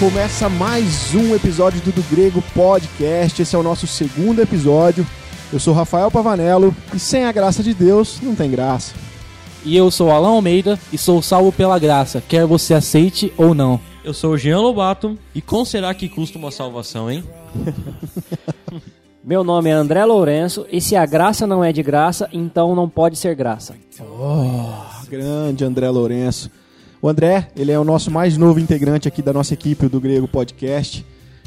começa mais um episódio do Do Grego Podcast. Esse é o nosso segundo episódio. Eu sou Rafael Pavanello e sem a graça de Deus não tem graça. E eu sou Alan Almeida e sou salvo pela graça, quer você aceite ou não. Eu sou o Jean Lobato e com será que custa uma salvação, hein? Meu nome é André Lourenço e se a graça não é de graça, então não pode ser graça. Oh, grande André Lourenço. O André, ele é o nosso mais novo integrante aqui da nossa equipe do Grego Podcast.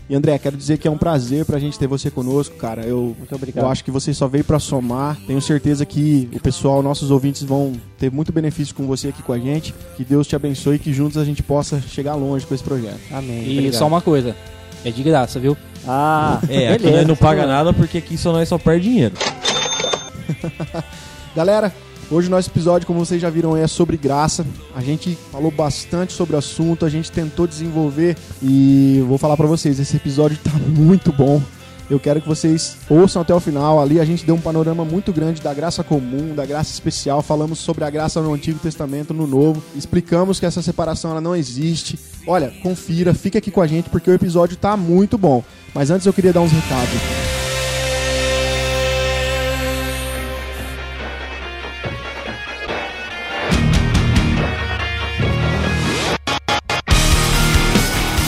E André, quero dizer que é um prazer pra gente ter você conosco, cara. Eu, Muito obrigado. eu acho que você só veio pra somar. Tenho certeza que o pessoal, nossos ouvintes vão ter muito benefício com você aqui com a gente. Que Deus te abençoe e que juntos a gente possa chegar longe com esse projeto. Amém. E obrigado. só uma coisa, é de graça, viu? Ah, É, aqui beleza, nós não paga nada porque aqui só nós só perde dinheiro. Galera, hoje o nosso episódio, como vocês já viram, é sobre graça. A gente falou bastante sobre o assunto, a gente tentou desenvolver e vou falar pra vocês, esse episódio tá muito bom. Eu quero que vocês ouçam até o final. Ali a gente deu um panorama muito grande da graça comum, da graça especial. Falamos sobre a graça no Antigo Testamento, no Novo. Explicamos que essa separação ela não existe. Olha, confira, fica aqui com a gente porque o episódio tá muito bom. Mas antes eu queria dar uns recados.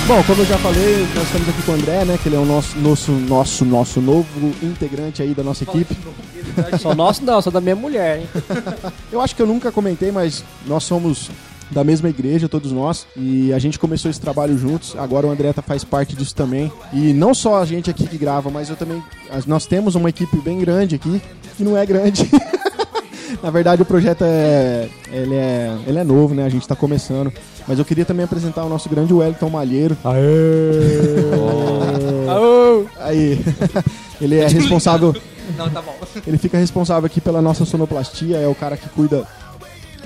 Bom, como eu já falei, nós estamos aqui com o André, né? Que ele é o nosso, nosso, nosso, nosso novo integrante aí da nossa equipe. Só nosso não, só da minha mulher, hein? Eu acho que eu nunca comentei, mas nós somos da mesma igreja, todos nós, e a gente começou esse trabalho juntos. Agora o André tá- faz parte disso também. E não só a gente aqui que grava, mas eu também. Nós temos uma equipe bem grande aqui, que não é grande. Na verdade, o projeto é ele, é. ele é novo, né? A gente tá começando. Mas eu queria também apresentar o nosso grande Wellington Malheiro. Aí. Ele é responsável. Não, tá bom. Ele fica responsável aqui pela nossa sonoplastia, é o cara que cuida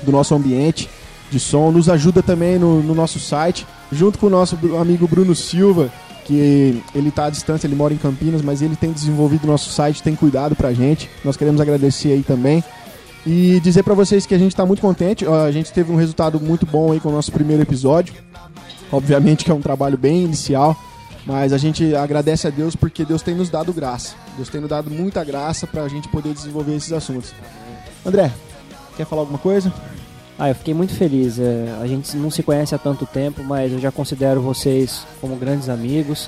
do nosso ambiente de som, nos ajuda também no, no nosso site, junto com o nosso amigo Bruno Silva, que ele tá à distância, ele mora em Campinas, mas ele tem desenvolvido o nosso site, tem cuidado pra gente. Nós queremos agradecer aí também. E dizer pra vocês que a gente tá muito contente, a gente teve um resultado muito bom aí com o nosso primeiro episódio. Obviamente que é um trabalho bem inicial, mas a gente agradece a Deus porque Deus tem nos dado graça. Deus tem nos dado muita graça pra gente poder desenvolver esses assuntos. André, quer falar alguma coisa? Ah, eu fiquei muito feliz. é, a gente não se conhece há tanto tempo, mas eu já considero vocês como grandes amigos.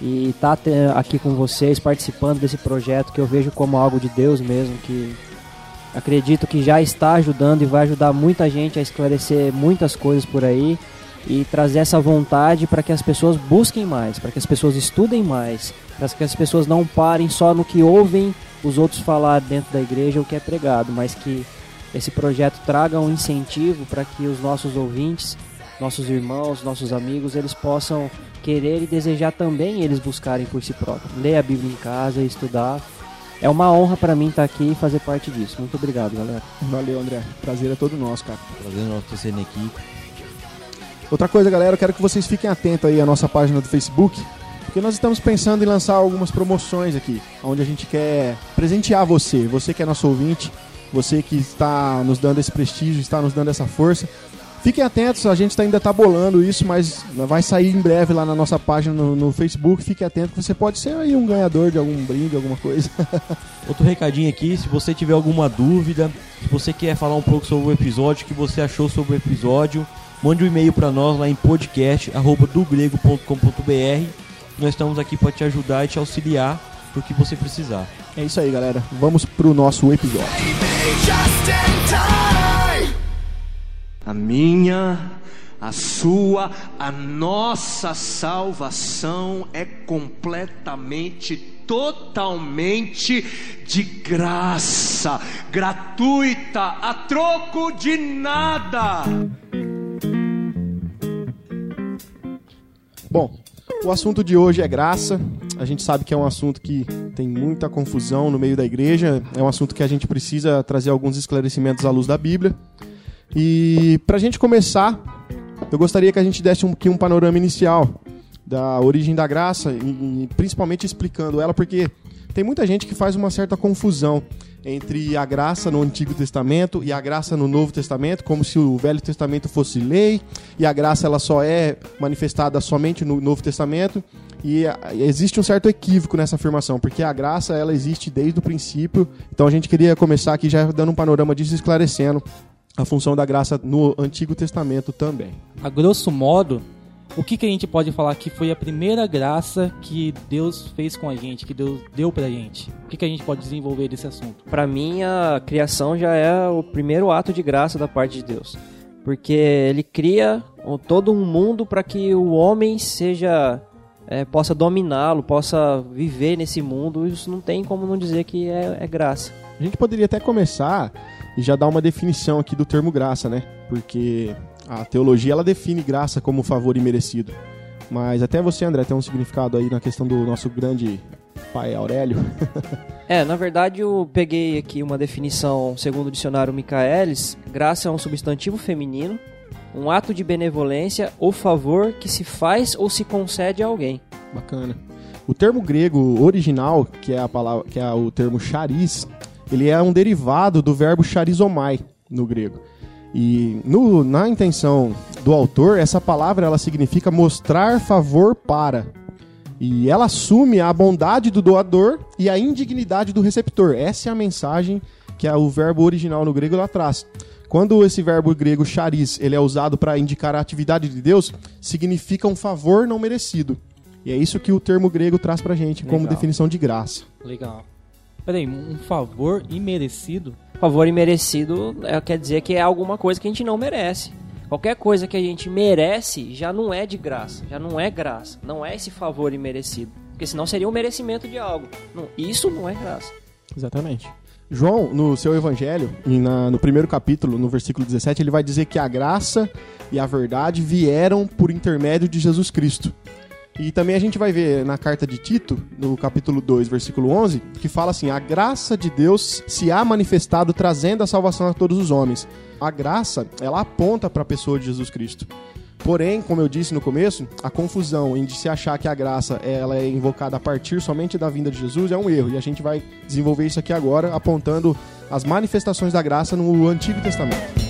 E estar aqui com vocês, participando desse projeto que eu vejo como algo de Deus mesmo, que acredito que já está ajudando e vai ajudar muita gente a esclarecer muitas coisas por aí e trazer essa vontade para que as pessoas busquem mais, para que as pessoas estudem mais, para que as pessoas não parem só no que ouvem os outros falar dentro da igreja o que é pregado, mas que esse projeto traga um incentivo para que os nossos ouvintes, nossos irmãos, nossos amigos, eles possam querer e desejar também eles buscarem por si próprios. Ler a Bíblia em casa estudar. É uma honra para mim estar aqui e fazer parte disso. Muito obrigado, galera. Valeu, André. Prazer é todo nosso, cara. Trazendo nosso terceiro equipe. Outra coisa, galera, eu quero que vocês fiquem atentos aí à nossa página do Facebook, porque nós estamos pensando em lançar algumas promoções aqui, onde a gente quer presentear você, você que é nosso ouvinte, você que está nos dando esse prestígio, está nos dando essa força. Fiquem atentos, a gente tá- ainda está bolando isso, mas vai sair em breve lá na nossa página no, no Facebook. Fique atento que você pode ser aí um ganhador de algum brinde, alguma coisa. Outro recadinho aqui, se você tiver alguma dúvida, se você quer falar um pouco sobre o episódio, o que você achou sobre o episódio, mande um e-mail para nós lá em podcast@dogrego.com.br. Nós estamos aqui para te ajudar e te auxiliar no que você precisar. É isso aí, galera. Vamos pro nosso episódio. A minha, a sua, a nossa salvação é completamente, totalmente de graça, gratuita, a troco de nada. Bom, o assunto de hoje é graça. A gente sabe que é um assunto que tem muita confusão no meio da igreja. É um assunto que a gente precisa trazer alguns esclarecimentos à luz da Bíblia. E pra gente começar, eu gostaria que a gente desse um, aqui um panorama inicial da origem da graça e, e principalmente explicando ela, porque tem muita gente que faz uma certa confusão entre a graça no Antigo Testamento e a graça no Novo Testamento, como se o Velho Testamento fosse lei e a graça ela só é manifestada somente no Novo Testamento. E a- existe um certo equívoco nessa afirmação, porque a graça ela existe desde o princípio. Então a gente queria começar aqui já dando um panorama disso, esclarecendo a função da graça no Antigo Testamento também. A grosso modo, o que, que a gente pode falar que foi a primeira graça que Deus fez com a gente, que Deus deu pra gente? O que, que a gente pode desenvolver desse assunto? Para mim, a criação já é o primeiro ato de graça da parte de Deus. Porque ele cria todo um mundo para que o homem seja é, possa dominá-lo, possa viver nesse mundo. Isso não tem como não dizer que é, é graça. A gente poderia até começar e já dar uma definição aqui do termo graça, né? Porque a teologia ela define graça como favor imerecido. Mas até você, André, tem um significado aí na questão do nosso grande pai Aurélio. É, na verdade eu peguei aqui uma definição segundo o dicionário Michaelis. Graça é um substantivo feminino, um ato de benevolência ou favor que se faz ou se concede a alguém. Bacana. O termo grego original, que é a palavra, que é o termo charis, ele é um derivado do verbo charizomai no grego. E no- na intenção do autor, essa palavra ela significa mostrar favor para. E ela assume a bondade do doador e a indignidade do receptor. Essa é a mensagem que é o verbo original no grego lá traz. Quando esse verbo grego charis ele é usado para indicar a atividade de Deus, significa um favor não merecido. E é isso que o termo grego traz pra gente como Legal. definição de graça. Legal. Peraí, um favor imerecido? Favor imerecido é, quer dizer que é alguma coisa que a gente não merece. Qualquer coisa que a gente merece já não é de graça, já não é graça, não é esse favor imerecido. Porque senão seria um merecimento de algo. Não, isso não é graça. Exatamente. João, no seu evangelho, e na- no primeiro capítulo, no versículo 17, ele vai dizer que a graça e a verdade vieram por intermédio de Jesus Cristo. E também a gente vai ver na carta de Tito, no capítulo 2, versículo 11, que fala assim: A graça de Deus se há manifestado trazendo a salvação a todos os homens. A graça, ela aponta para a pessoa de Jesus Cristo. Porém, como eu disse no começo, a confusão em de se achar que a graça ela é invocada a partir somente da vinda de Jesus é um erro. E a gente vai desenvolver isso aqui agora, apontando as manifestações da graça no Antigo Testamento.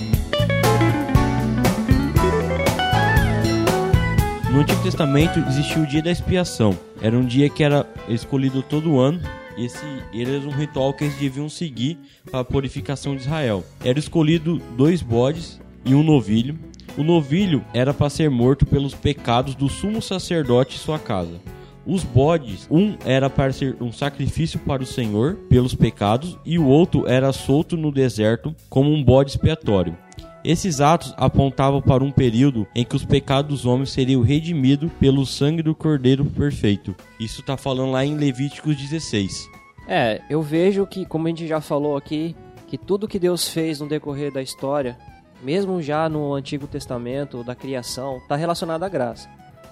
No Antigo Testamento existia o dia da expiação. Era um dia que era escolhido todo ano. Esse era um ritual que eles deviam seguir para a purificação de Israel. Era escolhido dois bodes e um novilho. O novilho era para ser morto pelos pecados do sumo sacerdote e sua casa. Os bodes, um era para ser um sacrifício para o Senhor pelos pecados e o outro era solto no deserto como um bode expiatório. Esses atos apontavam para um período em que os pecados dos homens seriam redimidos pelo sangue do Cordeiro perfeito. Isso está falando lá em Levíticos 16. É, eu vejo que, como a gente já falou aqui, que tudo que Deus fez no decorrer da história, mesmo já no Antigo Testamento, da criação, está relacionado à graça.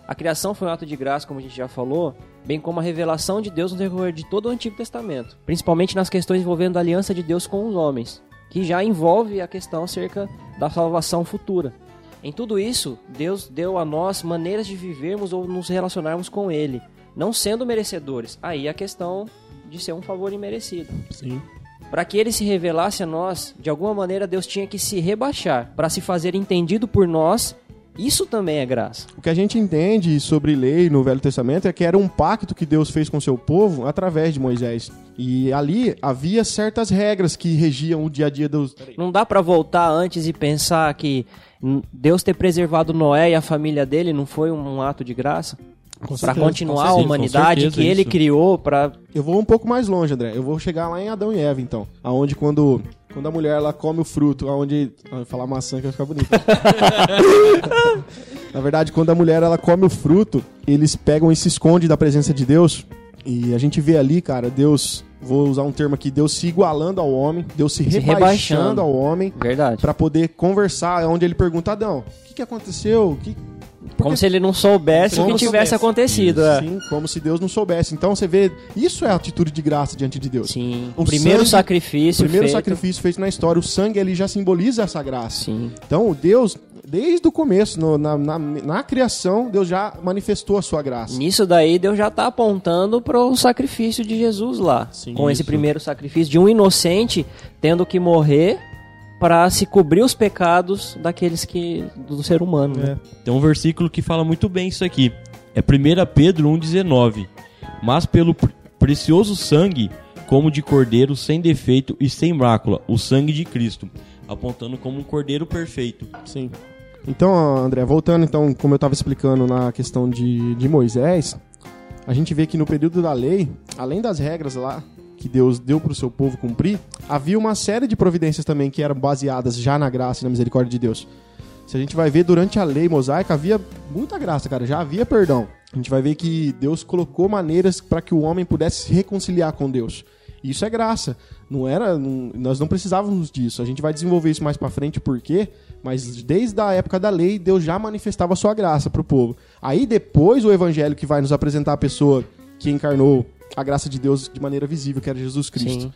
A criação foi um ato de graça, como a gente já falou, bem como a revelação de Deus no decorrer de todo o Antigo Testamento, principalmente nas questões envolvendo a aliança de Deus com os homens, que já envolve a questão acerca da salvação futura. Em tudo isso, Deus deu a nós maneiras de vivermos ou nos relacionarmos com Ele, não sendo merecedores. Aí a questão de ser um favor imerecido. Sim. Para que ele se revelasse a nós, de alguma maneira Deus tinha que se rebaixar para se fazer entendido por nós. Isso também é graça. O que a gente entende sobre lei no Velho Testamento é que era um pacto que Deus fez com seu povo através de Moisés. E ali havia certas regras que regiam o dia a dia dos. Não dá para voltar antes e pensar que Deus ter preservado Noé e a família dele não foi um ato de graça? Para certeza, continuar a certeza, humanidade com que certeza ele isso. criou para Eu vou um pouco mais longe, André. Eu vou chegar lá em Adão e Eva, então. Aonde quando, quando a mulher ela come o fruto, aonde. Ah, eu vou falar maçã que vai ficar bonito. Na verdade, quando a mulher ela come o fruto, eles pegam e se escondem da presença de Deus. E a gente vê ali, cara, Deus. Vou usar um termo aqui, Deus se igualando ao homem, Deus se, Se rebaixando, ao homem verdade. Pra poder conversar, onde ele pergunta, Adão, o que, que aconteceu? Que... por Como se ele não soubesse Como o que se tivesse soubesse. acontecido. é. Sim, como se Deus não soubesse. Então você vê, isso é a atitude de graça diante de Deus. Sim. O O primeiro sangue- sacrifício O primeiro feito. sacrifício feito na história, o sangue ele já simboliza essa graça. Sim. Então, Deus, desde o começo, no- na, na, na criação, Deus já manifestou a sua graça. Nisso daí, Deus já está apontando para o sacrifício de Jesus lá. Sim, com esse isso. primeiro sacrifício de um inocente tendo que morrer para se cobrir os pecados daqueles que do ser humano. né? Tem um versículo que fala muito bem isso aqui. É 1 Pedro 1,19. Mas pelo pre- precioso sangue, como de cordeiro sem defeito e sem mácula, o sangue de Cristo, apontando como um cordeiro perfeito. Sim. Então, André, voltando então, como eu estava explicando na questão de, de Moisés, a gente vê que no período da lei, além das regras lá que Deus deu para o seu povo cumprir, havia uma série de providências também que eram baseadas já na graça e na misericórdia de Deus. Se a gente vai ver durante a lei mosaica, havia muita graça, cara, já havia perdão. A gente vai ver que Deus colocou maneiras para que o homem pudesse se reconciliar com Deus. Isso é graça. Não era, não- nós não precisávamos disso. A gente vai desenvolver isso mais para frente, por quê? Mas desde a época da lei, Deus já manifestava a sua graça para o povo. Aí depois o evangelho que vai nos apresentar a pessoa que encarnou a graça de Deus de maneira visível, que era Jesus Cristo.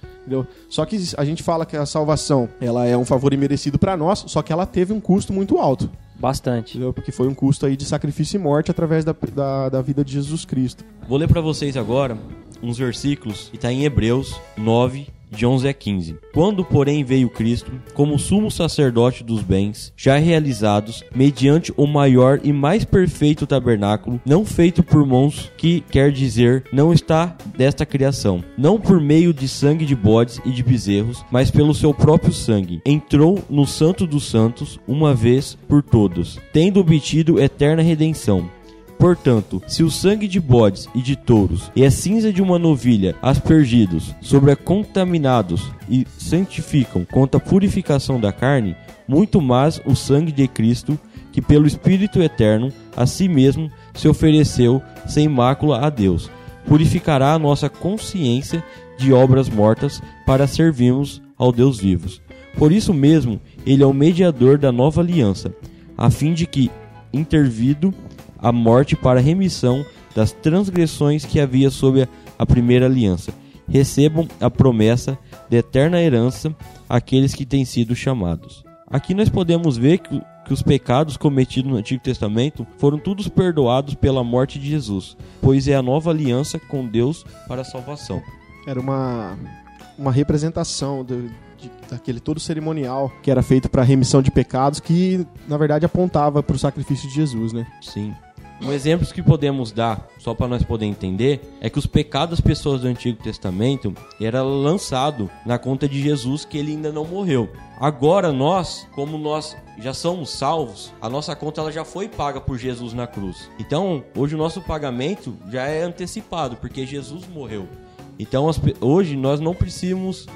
Só que a gente fala que a salvação, ela é um favor imerecido para nós, só que ela teve um custo muito alto. Bastante. Entendeu? Porque foi um custo aí de sacrifício e morte através da, da, da vida de Jesus Cristo. Vou ler para vocês agora uns versículos que está em Hebreus 9, de 11 a 15. Quando, porém, veio Cristo, como sumo sacerdote dos bens, já realizados, mediante o maior e mais perfeito tabernáculo, não feito por mãos, que quer dizer, não está desta criação, não por meio de sangue de bodes e de bezerros, mas pelo seu próprio sangue, entrou no Santo dos Santos uma vez por todos, tendo obtido eterna redenção. Portanto, se o sangue de bodes e de touros e a cinza de uma novilha aspergidos sobre a contaminados e santificam contra a purificação da carne, muito mais o sangue de Cristo, que pelo Espírito Eterno a si mesmo se ofereceu sem mácula a Deus, purificará a nossa consciência de obras mortas para servirmos ao Deus vivos. Por isso mesmo, ele é o mediador da nova aliança, a fim de que, intervido a morte para a remissão das transgressões que havia sob a, primeira aliança, recebam a promessa de eterna herança aqueles que têm sido chamados. Aqui nós podemos ver que, que os pecados cometidos no Antigo Testamento foram todos perdoados pela morte de Jesus, pois é a nova aliança com Deus para a salvação. Era uma, uma representação do, de- daquele todo cerimonial que era feito para remissão de pecados, que na verdade apontava para o sacrifício de Jesus, né? Sim. Um exemplo que podemos dar, só para nós poder entender, é que os pecados das pessoas do Antigo Testamento era lançado na conta de Jesus que ele ainda não morreu. Agora nós, como nós já somos salvos, a nossa conta ela já foi paga por Jesus na cruz. Então, hoje o nosso pagamento já é antecipado, porque Jesus morreu. Então, hoje nós não precisamos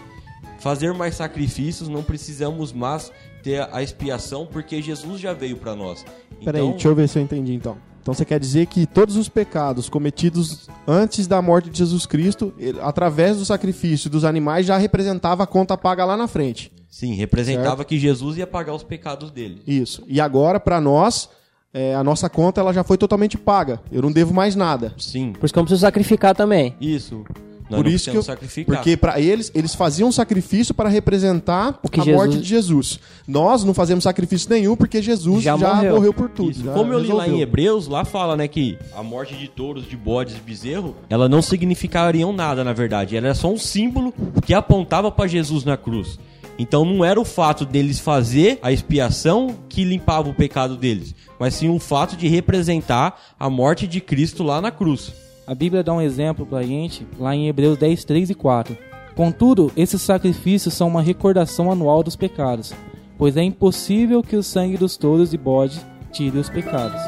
fazer mais sacrifícios, não precisamos mais ter a expiação, porque Jesus já veio para nós. Peraí, Então- deixa eu ver se eu entendi então. Então você quer dizer que todos os pecados cometidos antes da morte de Jesus Cristo, ele- através do sacrifício dos animais, já representava a conta paga lá na frente. Sim, representava que Jesus ia pagar os pecados dele. Isso. E agora, para nós, é, a nossa conta ela já foi totalmente paga. Eu não devo mais nada. Sim, Por isso que eu não preciso sacrificar também. isso. Nós Por isso que eu, sacrificar. porque para eles eles faziam um sacrifício para representar a Jesus- morte de Jesus. Nós não fazemos sacrifício nenhum porque Jesus já, Já morreu. morreu. por tudo. Como eu li lá em Hebreus, lá fala, né, que a morte de touros, de bodes e bezerro, ela não significariam nada, na verdade. Ela era só um símbolo que apontava para Jesus na cruz. Então não era o fato deles fazer a expiação que limpava o pecado deles, mas sim o fato de representar a morte de Cristo lá na cruz. A Bíblia dá um exemplo pra gente lá em Hebreus 10, 3 e 4. Contudo, esses sacrifícios são uma recordação anual dos pecados, pois é impossível que o sangue dos touros e bode tire os pecados.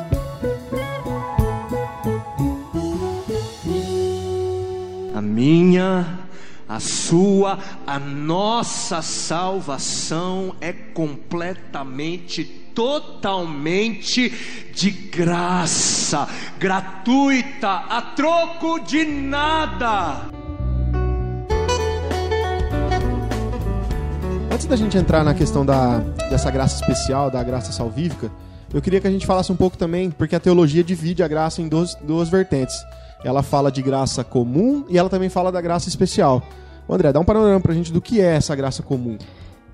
A minha, a sua, a nossa salvação é completamente, totalmente de graça, gratuita, a troco de nada. Antes da gente entrar na questão da, dessa graça especial, da graça salvífica, eu queria que a gente falasse um pouco também, porque a teologia divide a graça em duas, duas vertentes. Ela fala de graça comum e ela também fala da graça especial. Ô, André, dá um panorama pra gente do que é essa graça comum.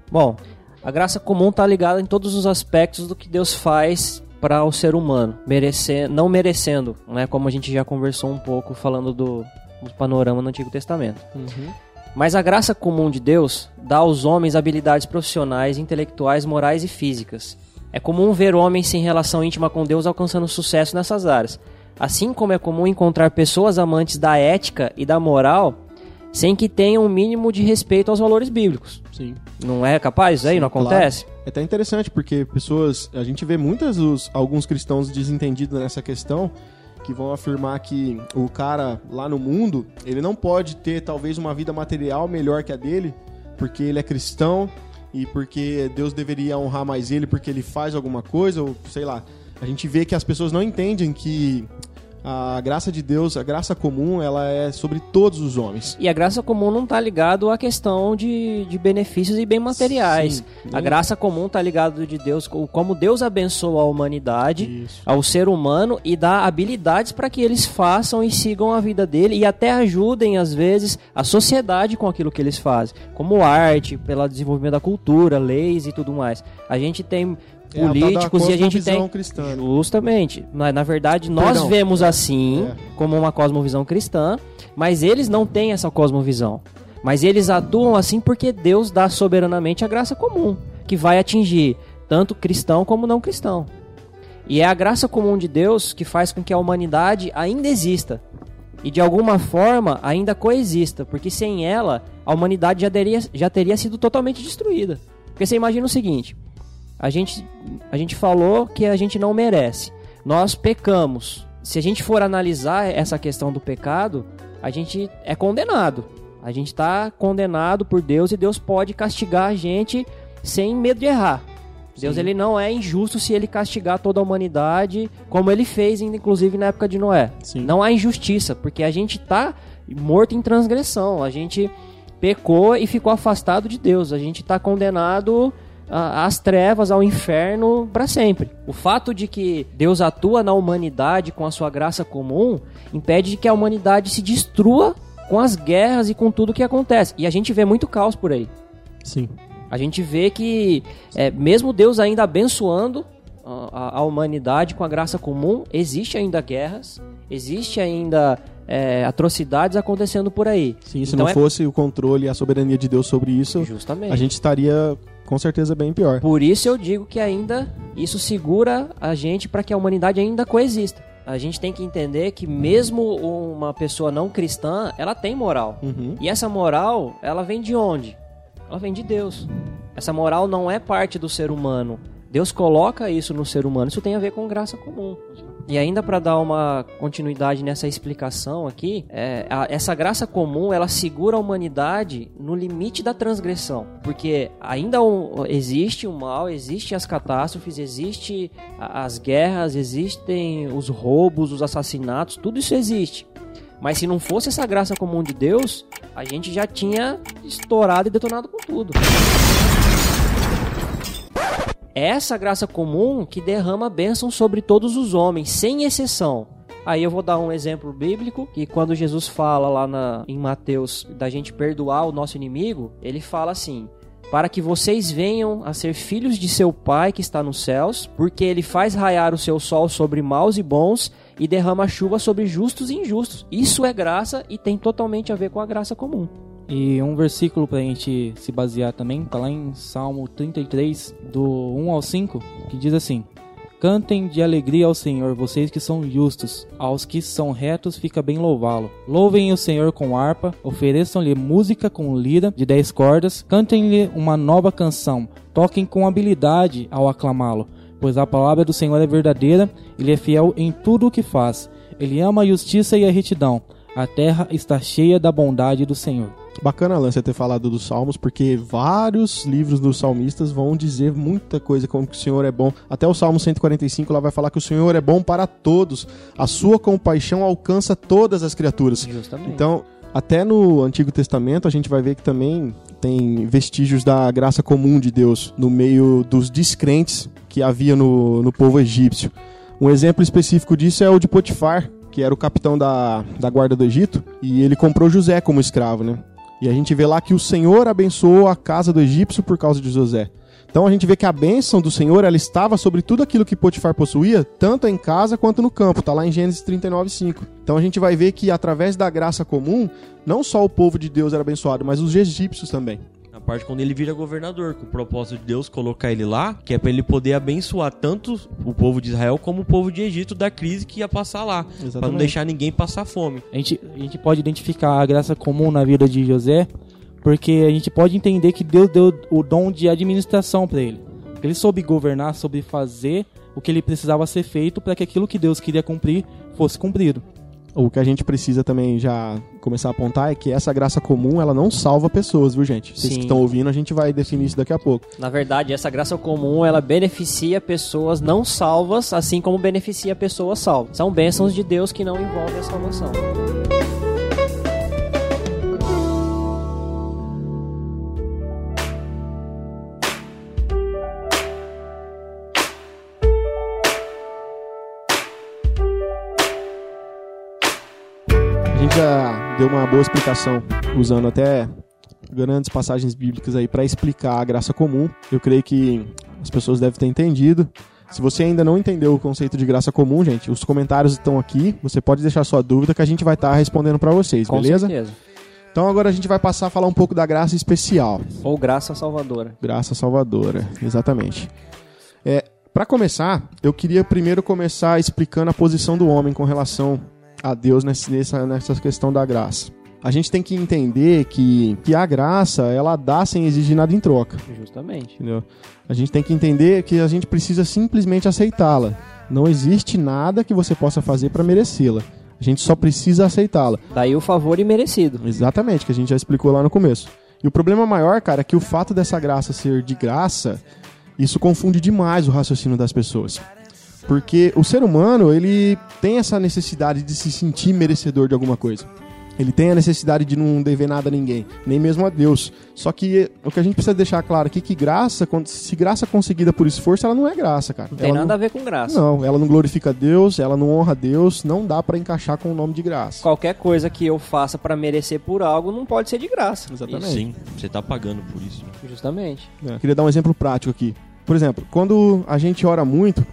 Bom, A graça comum está ligada em todos os aspectos do que Deus faz para o ser humano, merecer, não merecendo, né? Como a gente já conversou um pouco falando do, do panorama no Antigo Testamento. Mas a graça comum de Deus dá aos homens habilidades profissionais, intelectuais, morais e físicas. É comum ver homens sem relação íntima com Deus alcançando sucesso nessas áreas. Assim como é comum encontrar pessoas amantes da ética e da moral sem que tenham um mínimo de respeito aos valores bíblicos. Sim. Não é capaz isso aí? Não acontece? É até interessante, porque pessoas. A gente vê muitas os, alguns cristãos desentendidos nessa questão que vão afirmar que o cara lá no mundo, ele não pode ter talvez uma vida material melhor que a dele, porque ele é cristão e porque Deus deveria honrar mais ele porque ele faz alguma coisa, ou sei lá. A gente vê que as pessoas não entendem que a graça de Deus, a graça comum, ela é sobre todos os homens. E a graça comum não está ligado à questão de, de benefícios e bem materiais. Sim, a nem- graça comum está ligado de Deus, como Deus abençoa a humanidade, Isso. ao ser humano e dá habilidades para que eles façam e sigam a vida dele e até ajudem às vezes a sociedade com aquilo que eles fazem, como arte, pelo desenvolvimento da cultura, leis e tudo mais. A gente tem É, políticos e a gente tem cristã, né? Justamente. Mas, na verdade, nós Perdão. vemos assim, É. como uma cosmovisão cristã, mas eles não têm essa cosmovisão. Mas eles atuam assim porque Deus dá soberanamente a graça comum, que vai atingir tanto cristão como não cristão. E é a graça comum de Deus que faz com que a humanidade ainda exista. E de alguma forma ainda coexista, porque sem ela a humanidade já teria, já teria sido totalmente destruída. Porque você imagina o seguinte: a gente, a gente falou que a gente não merece. Nós pecamos. Se a gente for analisar essa questão do pecado, a gente é condenado. A gente está condenado por Deus e Deus pode castigar a gente sem medo de errar. Deus ele não é injusto se ele castigar toda a humanidade, como ele fez, inclusive na época de Noé. Sim. Não há injustiça, porque a gente está morto em transgressão. A gente pecou e ficou afastado de Deus. A gente está condenado às trevas, ao inferno para sempre. O fato de que Deus atua na humanidade com a sua graça comum impede que a humanidade se destrua com as guerras e com tudo que acontece. E a gente vê muito caos por aí. Sim. A gente vê que, é, mesmo Deus ainda abençoando a, a- a humanidade com a graça comum, existe ainda guerras, existe ainda é, atrocidades acontecendo por aí. Sim, se Então não é- fosse o controle e a soberania de Deus sobre isso, Justamente. a gente estaria com certeza bem pior. Por isso eu digo que ainda isso segura a gente para que a humanidade ainda coexista. A gente tem que entender que mesmo uma pessoa não cristã, ela tem moral. Uhum. E essa moral, ela vem de onde? Ela vem de Deus. Essa moral não é parte do ser humano. Deus coloca isso no ser humano. Isso tem a ver com graça comum. E ainda para dar uma continuidade nessa explicação aqui, é, a- essa graça comum ela segura a humanidade no limite da transgressão, porque ainda um- existe o mal, existem as catástrofes, existe a- as guerras, existem os roubos, os assassinatos, tudo isso existe. Mas se não fosse essa graça comum de Deus, a gente já tinha estourado e detonado com tudo. É essa graça comum que derrama bênção sobre todos os homens, sem exceção. Aí eu vou dar um exemplo bíblico, que quando Jesus fala lá na, em Mateus da gente perdoar o nosso inimigo, ele fala assim: para que vocês venham a ser filhos de seu Pai que está nos céus, porque ele faz raiar o seu sol sobre maus e bons e derrama chuva sobre justos e injustos. Isso é graça e tem totalmente a ver com a graça comum. E um versículo pra gente se basear também, tá lá em Salmo 33, do 1 ao 5, que diz assim: Cantem de alegria ao Senhor, vocês que são justos, aos que são retos fica bem louvá-lo. Louvem o Senhor com harpa, ofereçam-lhe música com lira de dez cordas, cantem-lhe uma nova canção, toquem com habilidade ao aclamá-lo, pois a palavra do Senhor é verdadeira, ele é fiel em tudo o que faz. Ele ama a justiça e a retidão. A terra está cheia da bondade do Senhor. Bacana, Alan, você ter falado dos salmos, porque vários livros dos salmistas vão dizer muita coisa, como que o Senhor é bom. Até o Salmo 145 lá vai falar que o Senhor é bom para todos. A sua compaixão alcança todas as criaturas. Justamente. Então, até no Antigo Testamento, a gente vai ver que também tem vestígios da graça comum de Deus no meio dos descrentes que havia no, no povo egípcio. Um exemplo específico disso é o de Potifar, que era o capitão da, da guarda do Egito, e ele comprou José como escravo, né? E a gente vê lá que o Senhor abençoou a casa do egípcio por causa de José. Então a gente vê que a bênção do Senhor, ela estava sobre tudo aquilo que Potifar possuía, tanto em casa quanto no campo. Tá lá em Gênesis 39:5. Então a gente vai ver que através da graça comum, não só o povo de Deus era abençoado, mas os egípcios também. Parte quando ele vira governador, com o propósito de Deus colocar ele lá, que é para ele poder abençoar tanto o povo de Israel como o povo de Egito da crise que ia passar lá, para não deixar ninguém passar fome. A gente, a gente pode identificar a graça comum na vida de José, porque a gente pode entender que Deus deu o dom de administração para ele. Ele soube governar, soube fazer o que ele precisava ser feito para que aquilo que Deus queria cumprir fosse cumprido. O que a gente precisa também já começar a apontar é que essa graça comum, ela não salva pessoas, viu, gente? Vocês Sim. que estão ouvindo, a gente vai definir isso daqui a pouco. Na verdade, essa graça comum, ela beneficia pessoas não salvas, assim como beneficia pessoas salvas. São bênçãos de Deus que não envolvem a salvação. Já deu uma boa explicação, usando até grandes passagens bíblicas aí para explicar a graça comum. Eu creio que as pessoas devem ter entendido. Se você ainda não entendeu o conceito de graça comum, gente, os comentários estão aqui. Você pode deixar sua dúvida que a gente vai estar respondendo para vocês, Com beleza? certeza. Então agora a gente vai passar a falar um pouco da graça especial. Ou graça salvadora. Graça salvadora, exatamente. É, para começar, eu queria primeiro começar explicando a posição do homem com relação a Deus nessa, nessa questão da graça. A gente tem que entender que, que a graça, ela dá sem exigir nada em troca, Justamente. entendeu? A gente tem que entender que a gente precisa simplesmente aceitá-la. Não existe nada que você possa fazer para merecê-la. A gente só precisa aceitá-la. Daí o favor imerecido. Exatamente, que a gente já explicou lá no começo. E o problema maior, cara, é que o fato dessa graça ser de graça, isso confunde demais o raciocínio das pessoas. Porque o ser humano, ele tem essa necessidade de se sentir merecedor de alguma coisa. Ele tem a necessidade de não dever nada a ninguém, nem mesmo a Deus. Só que o que a gente precisa deixar claro aqui é que graça, se graça conseguida por esforço, ela não é graça, cara. Não tem Ela nada a ver com graça. Não, ela não glorifica Deus, ela não honra Deus, não dá pra encaixar com o nome de graça. Qualquer coisa que eu faça pra merecer por algo não pode ser de graça. Exatamente. Sim, você tá pagando por isso. Justamente. É, Queria dar um exemplo prático aqui. Por exemplo, quando a gente ora muito,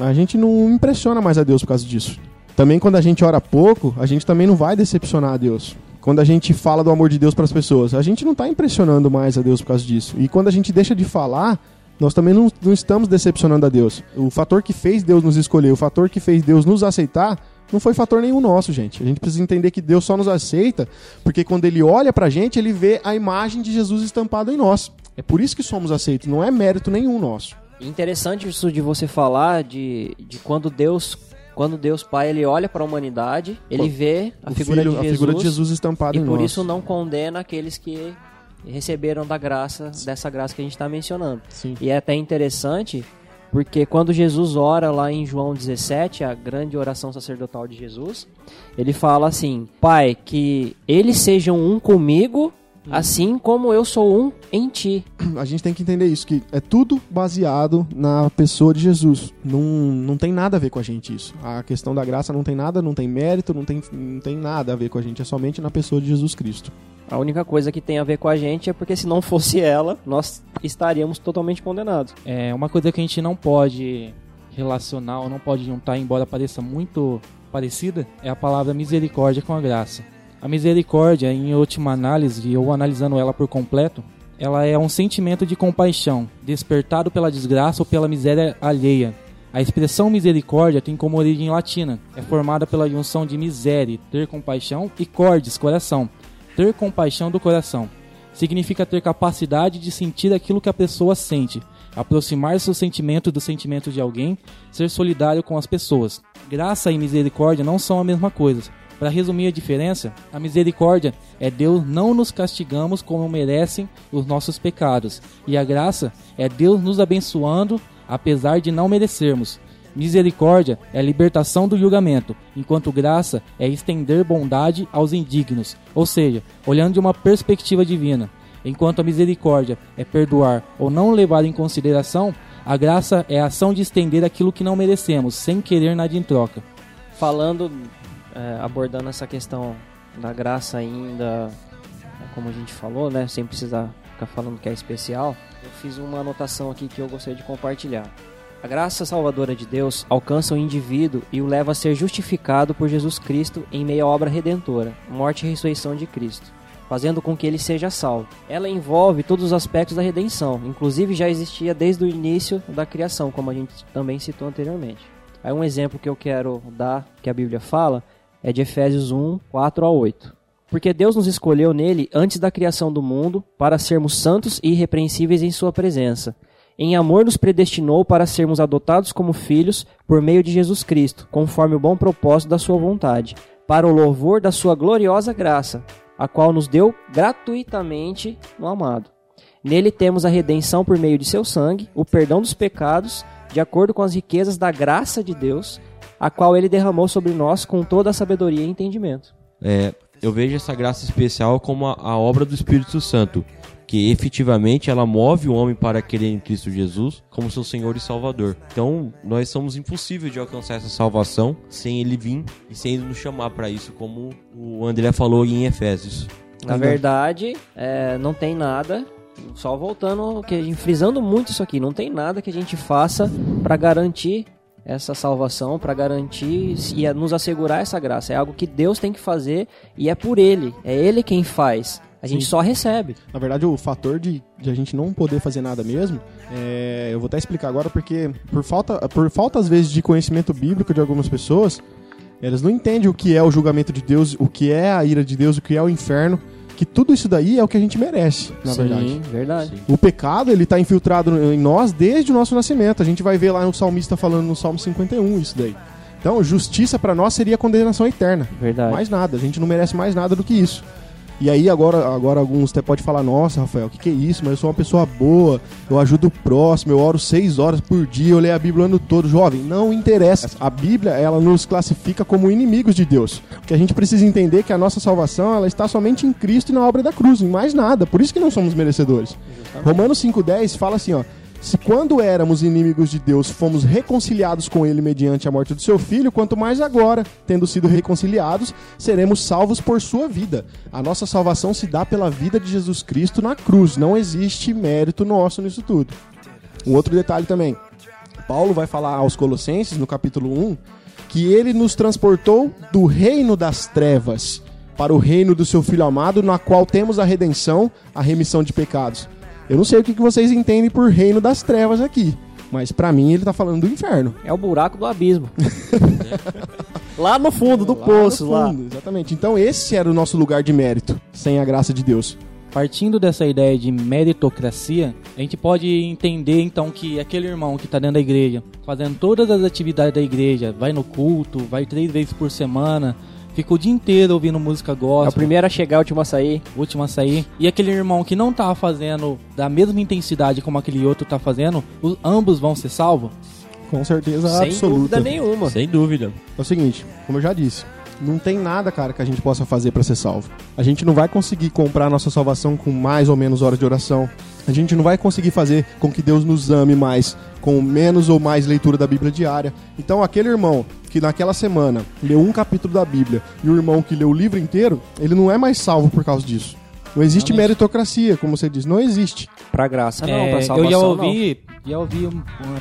a gente não impressiona mais a Deus por causa disso. Também quando a gente ora pouco, a gente também não vai decepcionar a Deus. Quando a gente fala do amor de Deus para as pessoas, a gente não está impressionando mais a Deus por causa disso. E quando a gente deixa de falar, nós também não, não estamos decepcionando a Deus. O fator que fez Deus nos escolher, o fator que fez Deus nos aceitar, não foi fator nenhum nosso, gente. A gente precisa entender que Deus só nos aceita porque quando ele olha pra gente, ele vê a imagem de Jesus estampada em nós. É por isso que somos aceitos, não é mérito nenhum nosso. Interessante isso de você falar de, de quando Deus quando Deus Pai ele olha para a humanidade, ele vê a figura, filho- de a Jesus, figura de Jesus estampada e por nós. isso não condena aqueles que receberam da graça, dessa graça que a gente está mencionando. Sim. E é até interessante porque quando Jesus ora lá em João 17, a grande oração sacerdotal de Jesus, ele fala assim: Pai, que eles sejam um comigo, assim como eu sou um em ti. A gente tem que entender isso, que é tudo baseado na pessoa de Jesus. Não, não tem nada a ver com a gente isso. A questão da graça não tem nada, não tem mérito, não tem, não tem nada a ver com a gente. É somente na pessoa de Jesus Cristo. A única coisa que tem a ver com a gente é porque se não fosse ela, nós estaríamos totalmente condenados. É uma coisa que a gente não pode relacionar ou não pode juntar, embora pareça muito parecida, é a palavra misericórdia com a graça. A misericórdia, em última análise, ou analisando ela por completo, ela é um sentimento de compaixão, despertado pela desgraça ou pela miséria alheia. A expressão misericórdia tem como origem latina, é formada pela junção de miséria, ter compaixão, e cordis, coração, ter compaixão do coração significa ter capacidade de sentir aquilo que a pessoa sente, aproximar seu sentimento do sentimento de alguém, ser solidário com as pessoas. Graça e misericórdia não são a mesma coisa. Para resumir a diferença, a misericórdia é Deus não nos castigamos como merecem os nossos pecados, e a graça é Deus nos abençoando apesar de não merecermos. Misericórdia é libertação do julgamento, enquanto graça é estender bondade aos indignos, ou seja, olhando de uma perspectiva divina. Enquanto a misericórdia é perdoar ou não levar em consideração, a graça é a ação de estender aquilo que não merecemos, sem querer nada em troca. Falando, é, abordando essa questão da graça ainda, é, como a gente falou, né, sem precisar ficar falando que é especial, eu fiz uma anotação aqui que eu gostaria de compartilhar. A graça salvadora de Deus alcança o indivíduo e o leva a ser justificado por Jesus Cristo em meio à obra redentora, morte e ressurreição de Cristo, fazendo com que ele seja salvo. Ela envolve todos os aspectos da redenção, inclusive já existia desde o início da criação, como a gente também citou anteriormente. Aí um exemplo que eu quero dar, que a Bíblia fala, é de Efésios 1, 4 a 8. Porque Deus nos escolheu nele antes da criação do mundo para sermos santos e irrepreensíveis em sua presença. Em amor nos predestinou para sermos adotados como filhos por meio de Jesus Cristo, conforme o bom propósito da sua vontade, para o louvor da sua gloriosa graça, a qual nos deu gratuitamente no amado. Nele temos a redenção por meio de seu sangue, o perdão dos pecados, de acordo com as riquezas da graça de Deus, a qual ele derramou sobre nós com toda a sabedoria e entendimento. É, eu vejo essa graça especial como a, a obra do Espírito Santo, que efetivamente ela move o homem para querer em Cristo Jesus como seu Senhor e Salvador. Então, nós somos impossíveis de alcançar essa salvação sem ele vir e sem ele nos chamar para isso, como o André falou em Efésios. Na verdade, é, não tem nada, só voltando, que, frisando muito isso aqui, não tem nada que a gente faça para garantir essa salvação, para garantir e nos assegurar essa graça. É algo que Deus tem que fazer e é por Ele, é Ele quem faz. A gente Sim. só recebe. Na verdade, o fator de, de a gente não poder fazer nada mesmo, é, eu vou até explicar agora, porque por falta, por falta às vezes de conhecimento bíblico de algumas pessoas, elas não entendem o que é o julgamento de Deus, o que é a ira de Deus, o que é o inferno, que tudo isso daí é o que a gente merece, na Sim, verdade. verdade. Sim. O pecado, ele tá infiltrado em nós desde o nosso nascimento. A gente vai ver lá no salmista falando no Salmo 51 isso daí. Então, justiça pra nós seria condenação eterna. Verdade. Mais nada, a gente não merece mais nada do que isso. E aí agora, agora alguns até podem falar, nossa, Rafael, o que, que é isso? Mas eu sou uma pessoa boa, eu ajudo o próximo, eu oro seis horas por dia, eu leio a Bíblia o ano todo. Jovem, não interessa. A Bíblia, ela nos classifica como inimigos de Deus. Porque a gente precisa entender que a nossa salvação, ela está somente em Cristo e na obra da cruz, em mais nada. Por isso que não somos merecedores. Romanos 5,10 fala assim, ó. Se quando éramos inimigos de Deus fomos reconciliados com Ele mediante a morte do seu filho, quanto mais agora, tendo sido reconciliados, seremos salvos por sua vida. A nossa salvação se dá pela vida de Jesus Cristo na cruz. Não existe mérito nosso nisso tudo. Um outro detalhe também. Paulo vai falar aos Colossenses, no capítulo 1, que ele nos transportou do reino das trevas para o reino do seu Filho amado, na qual temos a redenção, a remissão de pecados. Eu não sei o que que vocês entendem por reino das trevas aqui, mas pra mim ele tá falando do inferno. É o buraco do abismo. lá no fundo do Lá poço, no lá. fundo, Exatamente. Então esse era o nosso lugar de mérito, sem a graça de Deus. Partindo dessa ideia de meritocracia, a gente pode entender então que aquele irmão que está dentro da igreja, fazendo todas as atividades da igreja, vai no culto, vai três vezes por semana, fica o dia inteiro ouvindo música É o gospel, primeiro a chegar, o último a sair. último a sair, e aquele irmão que não tá fazendo da mesma intensidade como aquele outro tá fazendo, os- ambos vão ser salvos? Com certeza Sem absoluta. dúvida nenhuma. Sem dúvida. É o seguinte, como eu já disse, não tem nada, cara, que a gente possa fazer pra ser salvo. A gente não vai conseguir comprar a nossa salvação com mais ou menos horas de oração. A gente não vai conseguir fazer com que Deus nos ame mais com menos ou mais leitura da Bíblia diária. Então, aquele irmão que naquela semana leu um capítulo da Bíblia e o irmão que leu o livro inteiro, ele não é mais salvo por causa disso. Não existe Realmente. meritocracia, como você diz, não existe. Pra graça não, É, pra eu salvação já não. ouvi, já ouvi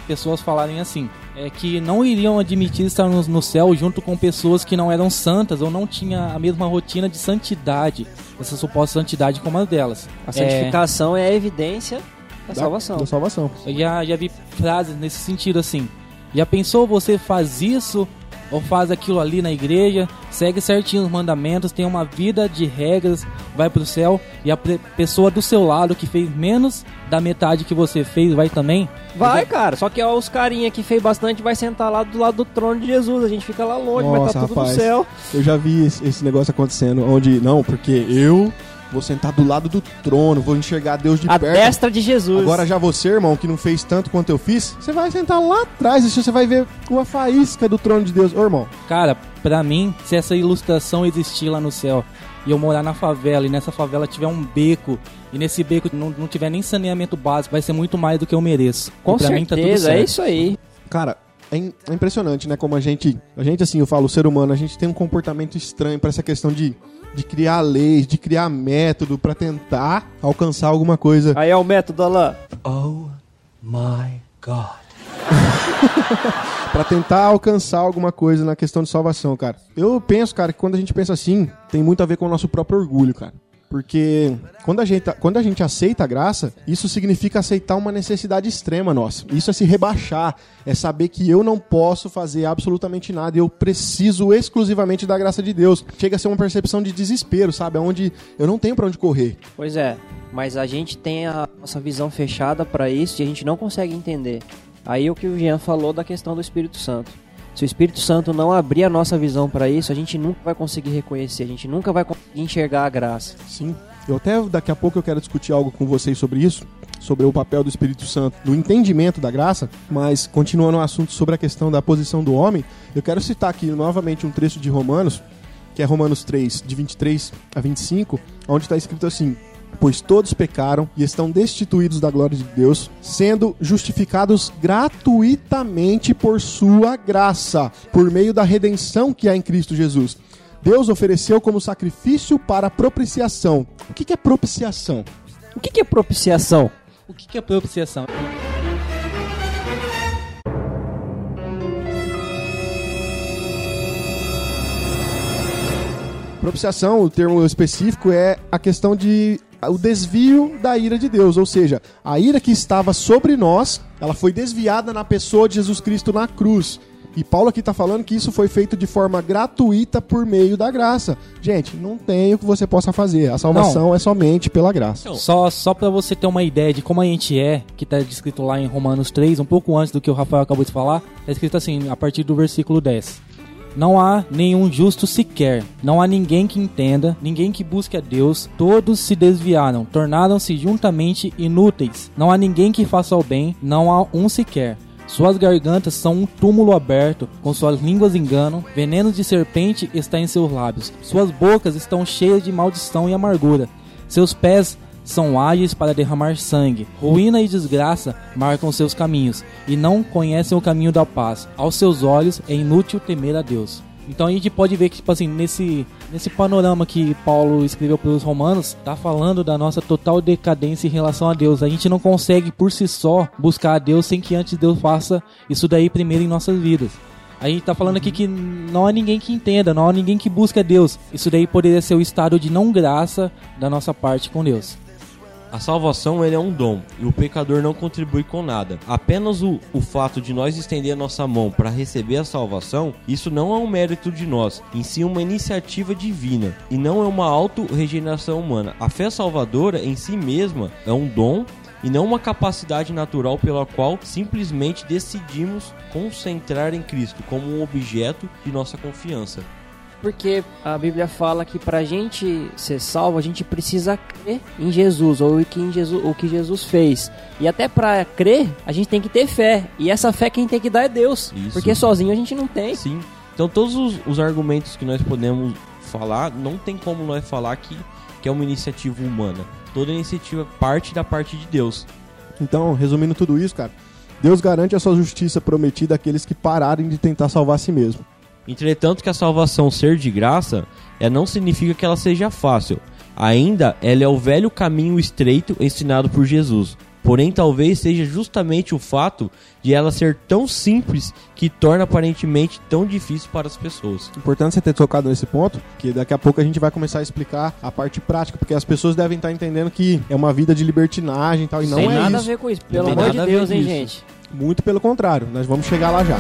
pessoas falarem assim, é que não iriam admitir estar no, no céu junto com pessoas que não eram santas ou não tinham a mesma rotina de santidade, essa suposta santidade como a delas. A É, santificação é, a evidência da, salvação. Da salvação. eu já, já vi frases nesse sentido assim. Já pensou você faz isso ou faz aquilo ali na igreja, segue certinho os mandamentos, tem uma vida de regras, vai pro céu e a pessoa do seu lado que fez menos da metade que você fez vai também? Vai, cara. Só que ó, os carinha que fez bastante vai sentar lá do lado do trono de Jesus. A gente fica lá longe, vai Nossa, estar tudo rapaz. no céu. Eu já vi esse, esse negócio acontecendo, onde, não, porque eu vou sentar do lado do trono, vou enxergar Deus de A perto. destra de Jesus. Agora já você, irmão, que não fez tanto quanto eu fiz, você vai sentar lá atrás e você vai ver uma faísca do trono de Deus. Ô, irmão, Cara, pra mim, se essa ilustração existir lá no céu e eu morar na favela e nessa favela tiver um beco e nesse beco não, não tiver nem saneamento básico, vai ser muito mais do que eu mereço. Com pra mim tá tudo certeza, certo. é isso aí. cara, é, in- é impressionante, né? Como a gente, a gente assim, eu falo, o ser humano, a gente tem um comportamento estranho para essa questão de, de criar leis, de criar método para tentar alcançar alguma coisa. Aí é o método, Alain. Oh my God. Pra tentar alcançar alguma coisa na questão de salvação, cara. Eu penso, cara, que quando a gente pensa assim, tem muito a ver com o nosso próprio orgulho, cara. Porque quando a, gente, quando a gente aceita a graça, isso significa aceitar uma necessidade extrema nossa. Isso é se rebaixar, é saber que eu não posso fazer absolutamente nada, eu preciso exclusivamente da graça de Deus. Chega a ser uma percepção de desespero, sabe? Onde eu não tenho pra onde correr. Pois é, mas a gente tem a nossa visão fechada para isso e a gente não consegue entender. Aí o que o Jean falou da questão do Espírito Santo. Se o Espírito Santo não abrir a nossa visão para isso, a gente nunca vai conseguir reconhecer, a gente nunca vai conseguir enxergar a graça. Sim. Eu até daqui a pouco eu quero discutir algo com vocês sobre isso, sobre o papel do Espírito Santo no entendimento da graça, mas continuando o assunto sobre a questão da posição do homem, eu quero citar aqui novamente um trecho de Romanos, que é Romanos 3, de 23 a 25, onde está escrito assim: Pois todos pecaram e estão destituídos da glória de Deus, sendo justificados gratuitamente por sua graça, por meio da redenção que há em Cristo Jesus. Deus ofereceu como sacrifício para propiciação. O que é propiciação? O que, é propiciação? O que, que é propiciação? Propiciação, o termo específico, é a questão de o desvio da ira de Deus, ou seja, a ira que estava sobre nós, ela foi desviada na pessoa de Jesus Cristo na cruz. E Paulo aqui está falando que isso foi feito de forma gratuita por meio da graça. Gente, não tem o que você possa fazer. A salvação é somente pela graça. Só, só pra você ter uma ideia de como a gente é, que tá descrito lá em Romanos 3, um pouco antes do que o Rafael acabou de falar, tá escrito assim, a partir do versículo 10. Não há nenhum justo sequer, não há ninguém que entenda, ninguém que busque a Deus, todos se desviaram, tornaram-se juntamente inúteis. Não há ninguém que faça o bem, não há um sequer. Suas gargantas são um túmulo aberto, com suas línguas enganam, veneno de serpente está em seus lábios. Suas bocas estão cheias de maldição e amargura. Seus pés são ágeis para derramar sangue. Ruína e desgraça marcam seus caminhos, e não conhecem o caminho da paz. Aos seus olhos é inútil temer a Deus. Então a gente pode ver que, tipo assim, nesse, nesse panorama que Paulo escreveu para os romanos, tá falando da nossa total decadência em relação a Deus. A gente não consegue por si só buscar a Deus sem que antes Deus faça isso daí primeiro em nossas vidas. A gente tá falando aqui que não há ninguém que entenda, não há ninguém que busque a Deus. Isso daí poderia ser o estado de não graça da nossa parte com Deus. A salvação ele é um dom e o pecador não contribui com nada. Apenas o, o fato de nós estender a nossa mão para receber a salvação, isso não é um mérito de nós, em si uma iniciativa divina e não é uma auto-regeneração humana. A fé salvadora em si mesma é um dom e não uma capacidade natural pela qual simplesmente decidimos concentrar em Cristo como um objeto de nossa confiança. Porque a Bíblia fala que pra gente ser salvo, a gente precisa crer em Jesus, ou que em Jesus, o que Jesus fez. E até pra crer, a gente tem que ter fé. E essa fé quem tem que dar é Deus. Isso. Porque sozinho a gente não tem. Sim. Então todos os, os argumentos que nós podemos falar, não tem como nós falar que, que é uma iniciativa humana. Toda iniciativa parte da parte de Deus. Então, resumindo tudo isso, cara, Deus garante a sua justiça prometida àqueles que pararem de tentar salvar a si mesmo. Entretanto, que a salvação ser de graça é, não significa que ela seja fácil. Ainda, ela é o velho caminho estreito ensinado por Jesus. Porém, talvez seja justamente o fato de ela ser tão simples que torna aparentemente tão difícil para as pessoas. Importante você ter tocado nesse ponto, que daqui a pouco a gente vai começar a explicar a parte prática, porque as pessoas devem estar entendendo que é uma vida de libertinagem e tal, e não tem é nada isso. a ver com isso. Pelo tem amor nada de Deus, hein, isso. gente. Muito pelo contrário, nós vamos chegar lá já.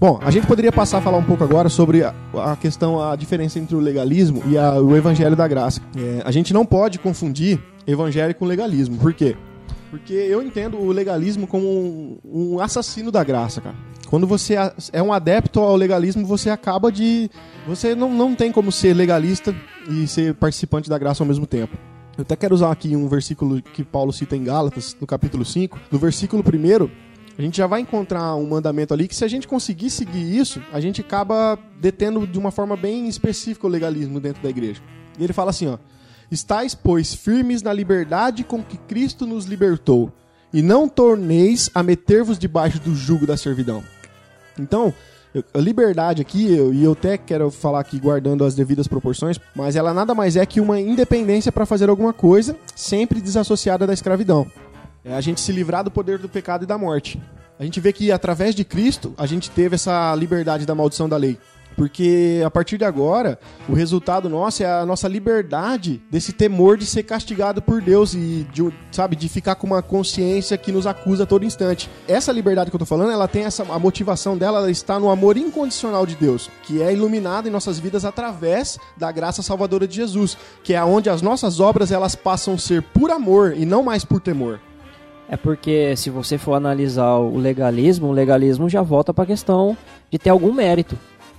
Bom, a gente poderia passar a falar um pouco agora sobre a, a questão, a diferença entre o legalismo e a- o evangelho da graça. É, a gente não pode confundir evangelho com legalismo. Por quê? Porque eu entendo o legalismo como um, um assassino da graça, cara. Quando você é um adepto ao legalismo, você acaba de. Você não, não tem como ser legalista e ser participante da graça ao mesmo tempo. Eu até quero usar aqui um versículo que Paulo cita em Gálatas, no capítulo 5. No versículo 1, a gente já vai encontrar um mandamento ali que, se a gente conseguir seguir isso, a gente acaba detendo de uma forma bem específica o legalismo dentro da igreja. E ele fala assim, ó: Estais, pois, firmes na liberdade com que Cristo nos libertou, e não torneis a meter-vos debaixo do jugo da servidão. Então, a liberdade aqui, eu- e eu até quero falar aqui guardando as devidas proporções, mas ela nada mais é que uma independência para fazer alguma coisa, sempre desassociada da escravidão. É a gente se livrar do poder do pecado e da morte. A gente vê que através de Cristo a gente teve essa liberdade da maldição da lei. Porque a partir de agora, o resultado nosso é a nossa liberdade desse temor de ser castigado por Deus e de, sabe, de ficar com uma consciência que nos acusa a todo instante. Essa liberdade que eu tô falando, ela tem essa a motivação dela ela está no amor incondicional de Deus, que é iluminado em nossas vidas através da graça salvadora de Jesus, que é onde as nossas obras elas passam a ser por amor e não mais por temor. É porque se você for analisar o legalismo, o legalismo já volta para a questão de ter algum mérito.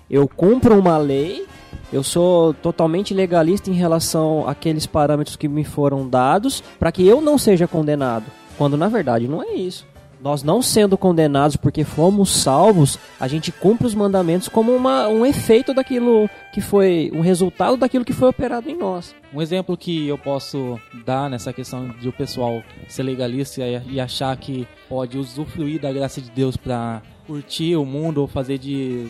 Eu cumpro uma lei, eu sou totalmente legalista em relação àqueles parâmetros que me foram dados para que eu não seja condenado. Quando na verdade não é isso. Nós não sendo condenados porque fomos salvos, a gente cumpre os mandamentos como uma, um efeito daquilo que foi, um resultado daquilo que foi operado em nós. Um exemplo que eu posso dar nessa questão de o pessoal ser legalista e achar que pode usufruir da graça de Deus pra curtir o mundo ou fazer de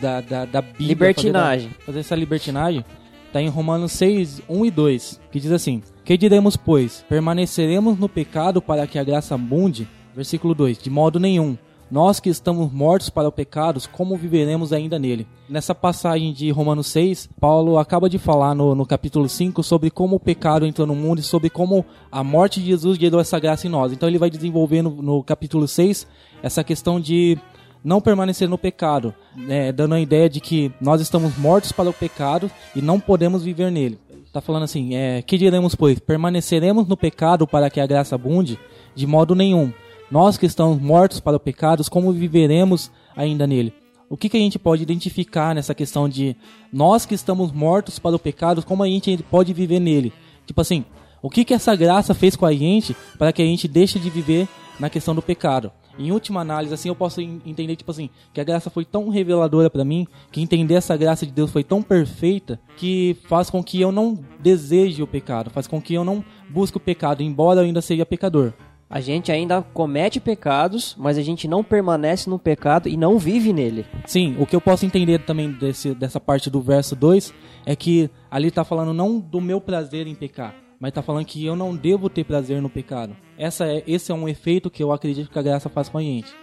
da, da, da Bíblia Libertinagem. fazer, da- fazer essa libertinagem tá em Romanos 6, 1 e 2, que diz assim: Que diremos, pois? Permaneceremos no pecado para que a graça abunde? Versículo 2: De modo nenhum. Nós que estamos mortos para o pecado, como viveremos ainda nele? Nessa passagem de Romanos 6, Paulo acaba de falar no, no capítulo 5 sobre como o pecado entrou no mundo e sobre como a morte de Jesus gerou essa graça em nós. Então ele vai desenvolver no, no capítulo 6 essa questão de não permanecer no pecado, né, dando a ideia de que nós estamos mortos para o pecado e não podemos viver nele. Tá falando assim, é, que diremos, pois? Permaneceremos no pecado para que a graça abunde? De modo nenhum. Nós que estamos mortos para o pecado, como viveremos ainda nele? O que, que a gente pode identificar nessa questão de nós que estamos mortos para o pecado, como a gente pode viver nele? Tipo assim, o que, que essa graça fez com a gente para que a gente deixe de viver na questão do pecado? Em última análise, assim, eu posso en- entender, tipo assim, que a graça foi tão reveladora pra mim, que entender essa graça de Deus foi tão perfeita, que faz com que eu não deseje o pecado, faz com que eu não busque o pecado, embora eu ainda seja pecador. A gente ainda comete pecados, mas a gente não permanece no pecado e não vive nele. Sim, o que eu posso entender também desse, dessa parte do verso 2 é que ali tá falando não do meu prazer em pecar, mas tá falando que eu não devo ter prazer no pecado. Essa é, esse é um efeito que eu acredito que a graça faz com a gente.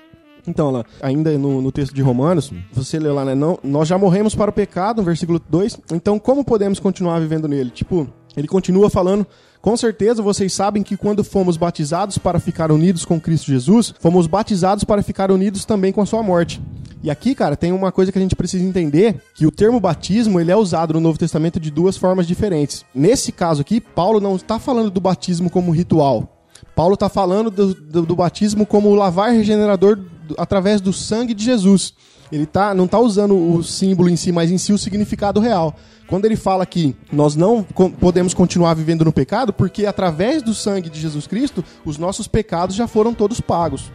Então, lá, ainda no, no texto de Romanos, você leu lá, né? Não, nós já morremos para o pecado, no versículo 2. Então, como podemos continuar vivendo nele? Tipo, ele continua falando. Com certeza vocês sabem que quando fomos batizados para ficar unidos com Cristo Jesus, fomos batizados para ficar unidos também com a sua morte. E aqui, cara, tem uma coisa que a gente precisa entender, que o termo batismo, ele é usado no Novo Testamento de duas formas diferentes. Nesse caso aqui, Paulo não está falando do batismo como ritual. Paulo está falando do, do- do batismo como o lavar regenerador do- através do sangue de Jesus. Ele tá, não está usando o símbolo em si, mas em si o significado real. Quando ele fala que nós não podemos continuar vivendo no pecado, porque através do sangue de Jesus Cristo, os nossos pecados já foram todos pagos.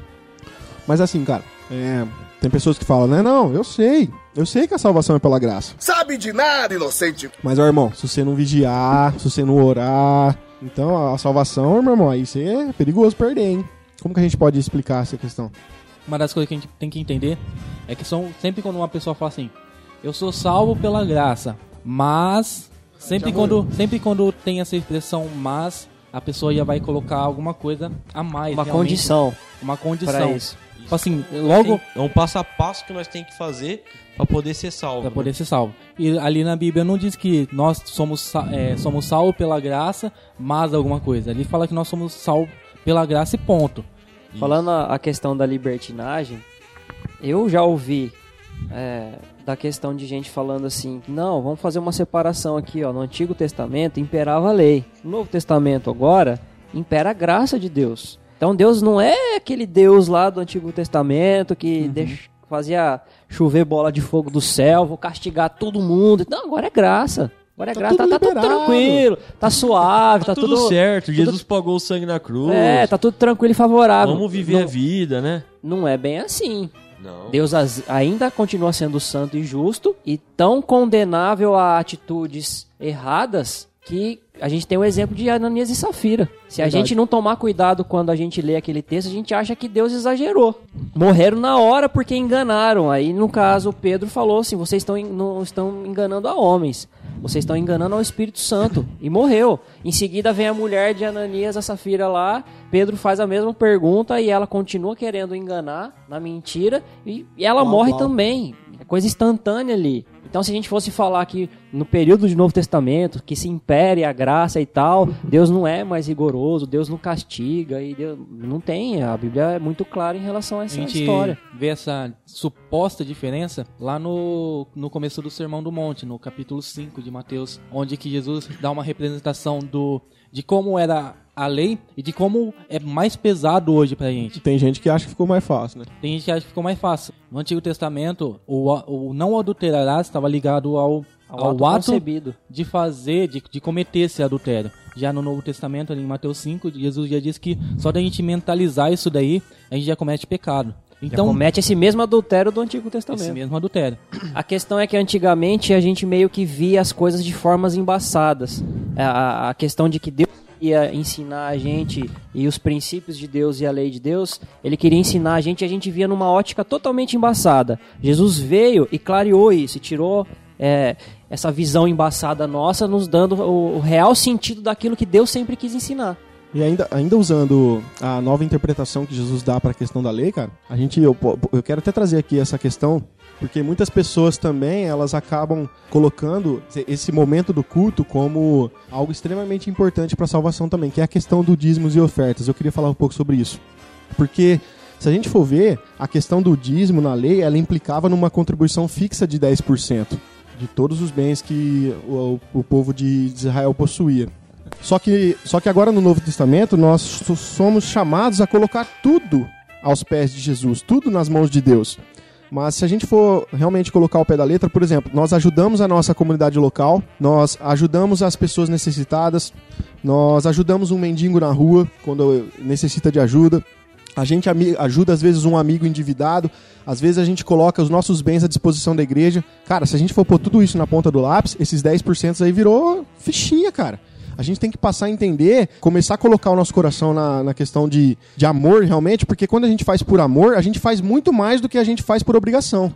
Mas assim, cara, é, tem pessoas que falam, né? Não, eu sei. Eu sei que a salvação é pela graça. Sabe de nada, inocente. Mas, ó, irmão, se você não vigiar, se você não orar, então a salvação, meu irmão, aí você é perigoso perder, hein? Como que a gente pode explicar essa questão? Uma das coisas que a gente tem que entender é que são sempre quando uma pessoa fala assim, eu sou salvo pela graça, mas sempre quando sempre quando tem essa expressão mas a pessoa já vai colocar alguma coisa a mais, Uma condição uma para condição. isso. Tipo assim, logo é um passo a passo que nós tem que fazer pra poder ser salvo. para né? poder ser salvo. E ali na Bíblia não diz que nós somos é, somos salvos pela graça, mas alguma coisa. Ali fala que nós somos salvos pela graça e ponto. Falando a, a questão da libertinagem, eu já ouvi é, da questão de gente falando assim, não, vamos fazer uma separação aqui, ó. No Antigo Testamento imperava a lei. No Novo Testamento agora impera a graça de Deus. Então Deus não é aquele Deus lá do Antigo Testamento que deixa- fazia chover bola de fogo do céu, vou castigar todo mundo. Não, agora é graça. Agora é Tá graça, tá, tudo tá tudo liberado. tranquilo, tá suave, tá, Tá tudo, certo, Jesus pagou o sangue na cruz. É, tá tudo tranquilo e favorável. Vamos viver Não- a vida, né? não é bem assim. Não. Deus ainda continua sendo santo e justo e tão condenável a atitudes erradas que a gente tem o exemplo de Ananias e Safira. Se a Verdade. gente não tomar cuidado quando a gente lê aquele texto, a gente acha que Deus exagerou. Morreram na hora porque enganaram. Aí, no caso, Pedro falou assim: vocês estão, não estão enganando a homens, vocês estão enganando ao Espírito Santo. E morreu. Em seguida vem a mulher de Ananias, a Safira lá. Pedro faz a mesma pergunta e ela continua querendo enganar na mentira e, e ela Uau, morre uau. também. É coisa instantânea ali. Então, se a gente fosse falar que no período do Novo Testamento, que se impere a graça e tal, Deus não é mais rigoroso, Deus não castiga, e Deus não tem. A Bíblia é muito clara em relação a A essa gente história. vê essa suposta diferença lá no, no começo do Sermão do Monte, no capítulo 5 de Mateus, onde que Jesus dá uma representação do, de como era a lei e de como é mais pesado hoje pra gente. Tem gente que acha que ficou mais fácil, né? Tem gente que acha que ficou mais fácil. No Antigo Testamento, o, o não adulterarás estava ligado ao, Ao ao ato ato de fazer, de, de cometer esse adultério. Já no Novo Testamento, ali em Mateus 5, Jesus já diz que só da gente mentalizar isso daí, a gente já comete pecado. Então, Então, comete esse mesmo adultério do Antigo Testamento. esse mesmo adultério. A questão é que antigamente a gente meio que via as coisas de formas embaçadas. A, a- a questão de que Deus ia ensinar a gente e os princípios de Deus e a lei de Deus, ele queria ensinar a gente e a gente via numa ótica totalmente embaçada. Jesus veio e clareou isso, e tirou é, essa visão embaçada nossa, nos dando o, o real sentido daquilo que Deus sempre quis ensinar. E ainda, ainda usando a nova interpretação que Jesus dá para a questão da lei, cara, a gente eu, eu quero até trazer aqui essa questão, porque muitas pessoas também elas acabam colocando esse- momento do culto como algo extremamente importante para a salvação também, que é a questão do dízimos e ofertas. Eu queria falar um pouco sobre isso. Porque se a gente for ver, a questão do dízimo na lei, ela implicava numa contribuição fixa de 10% de todos os bens que o, o povo de Israel possuía. Só que, só que agora no Novo Testamento nós so- somos chamados a colocar tudo aos pés de Jesus, tudo nas mãos de Deus. Mas se a gente for realmente colocar o pé da letra, por exemplo, nós ajudamos a nossa comunidade local, nós ajudamos as pessoas necessitadas, nós ajudamos um mendigo na rua quando necessita de ajuda, a gente ajuda às vezes um amigo endividado, às vezes a gente coloca os nossos bens à disposição da igreja. Cara, se a gente for pôr tudo isso na ponta do lápis, esses 10% aí virou fichinha, cara. A gente tem que passar a entender, começar a colocar o nosso coração na, na questão de, de amor realmente, porque quando a gente faz por amor, a gente faz muito mais do que a gente faz por obrigação.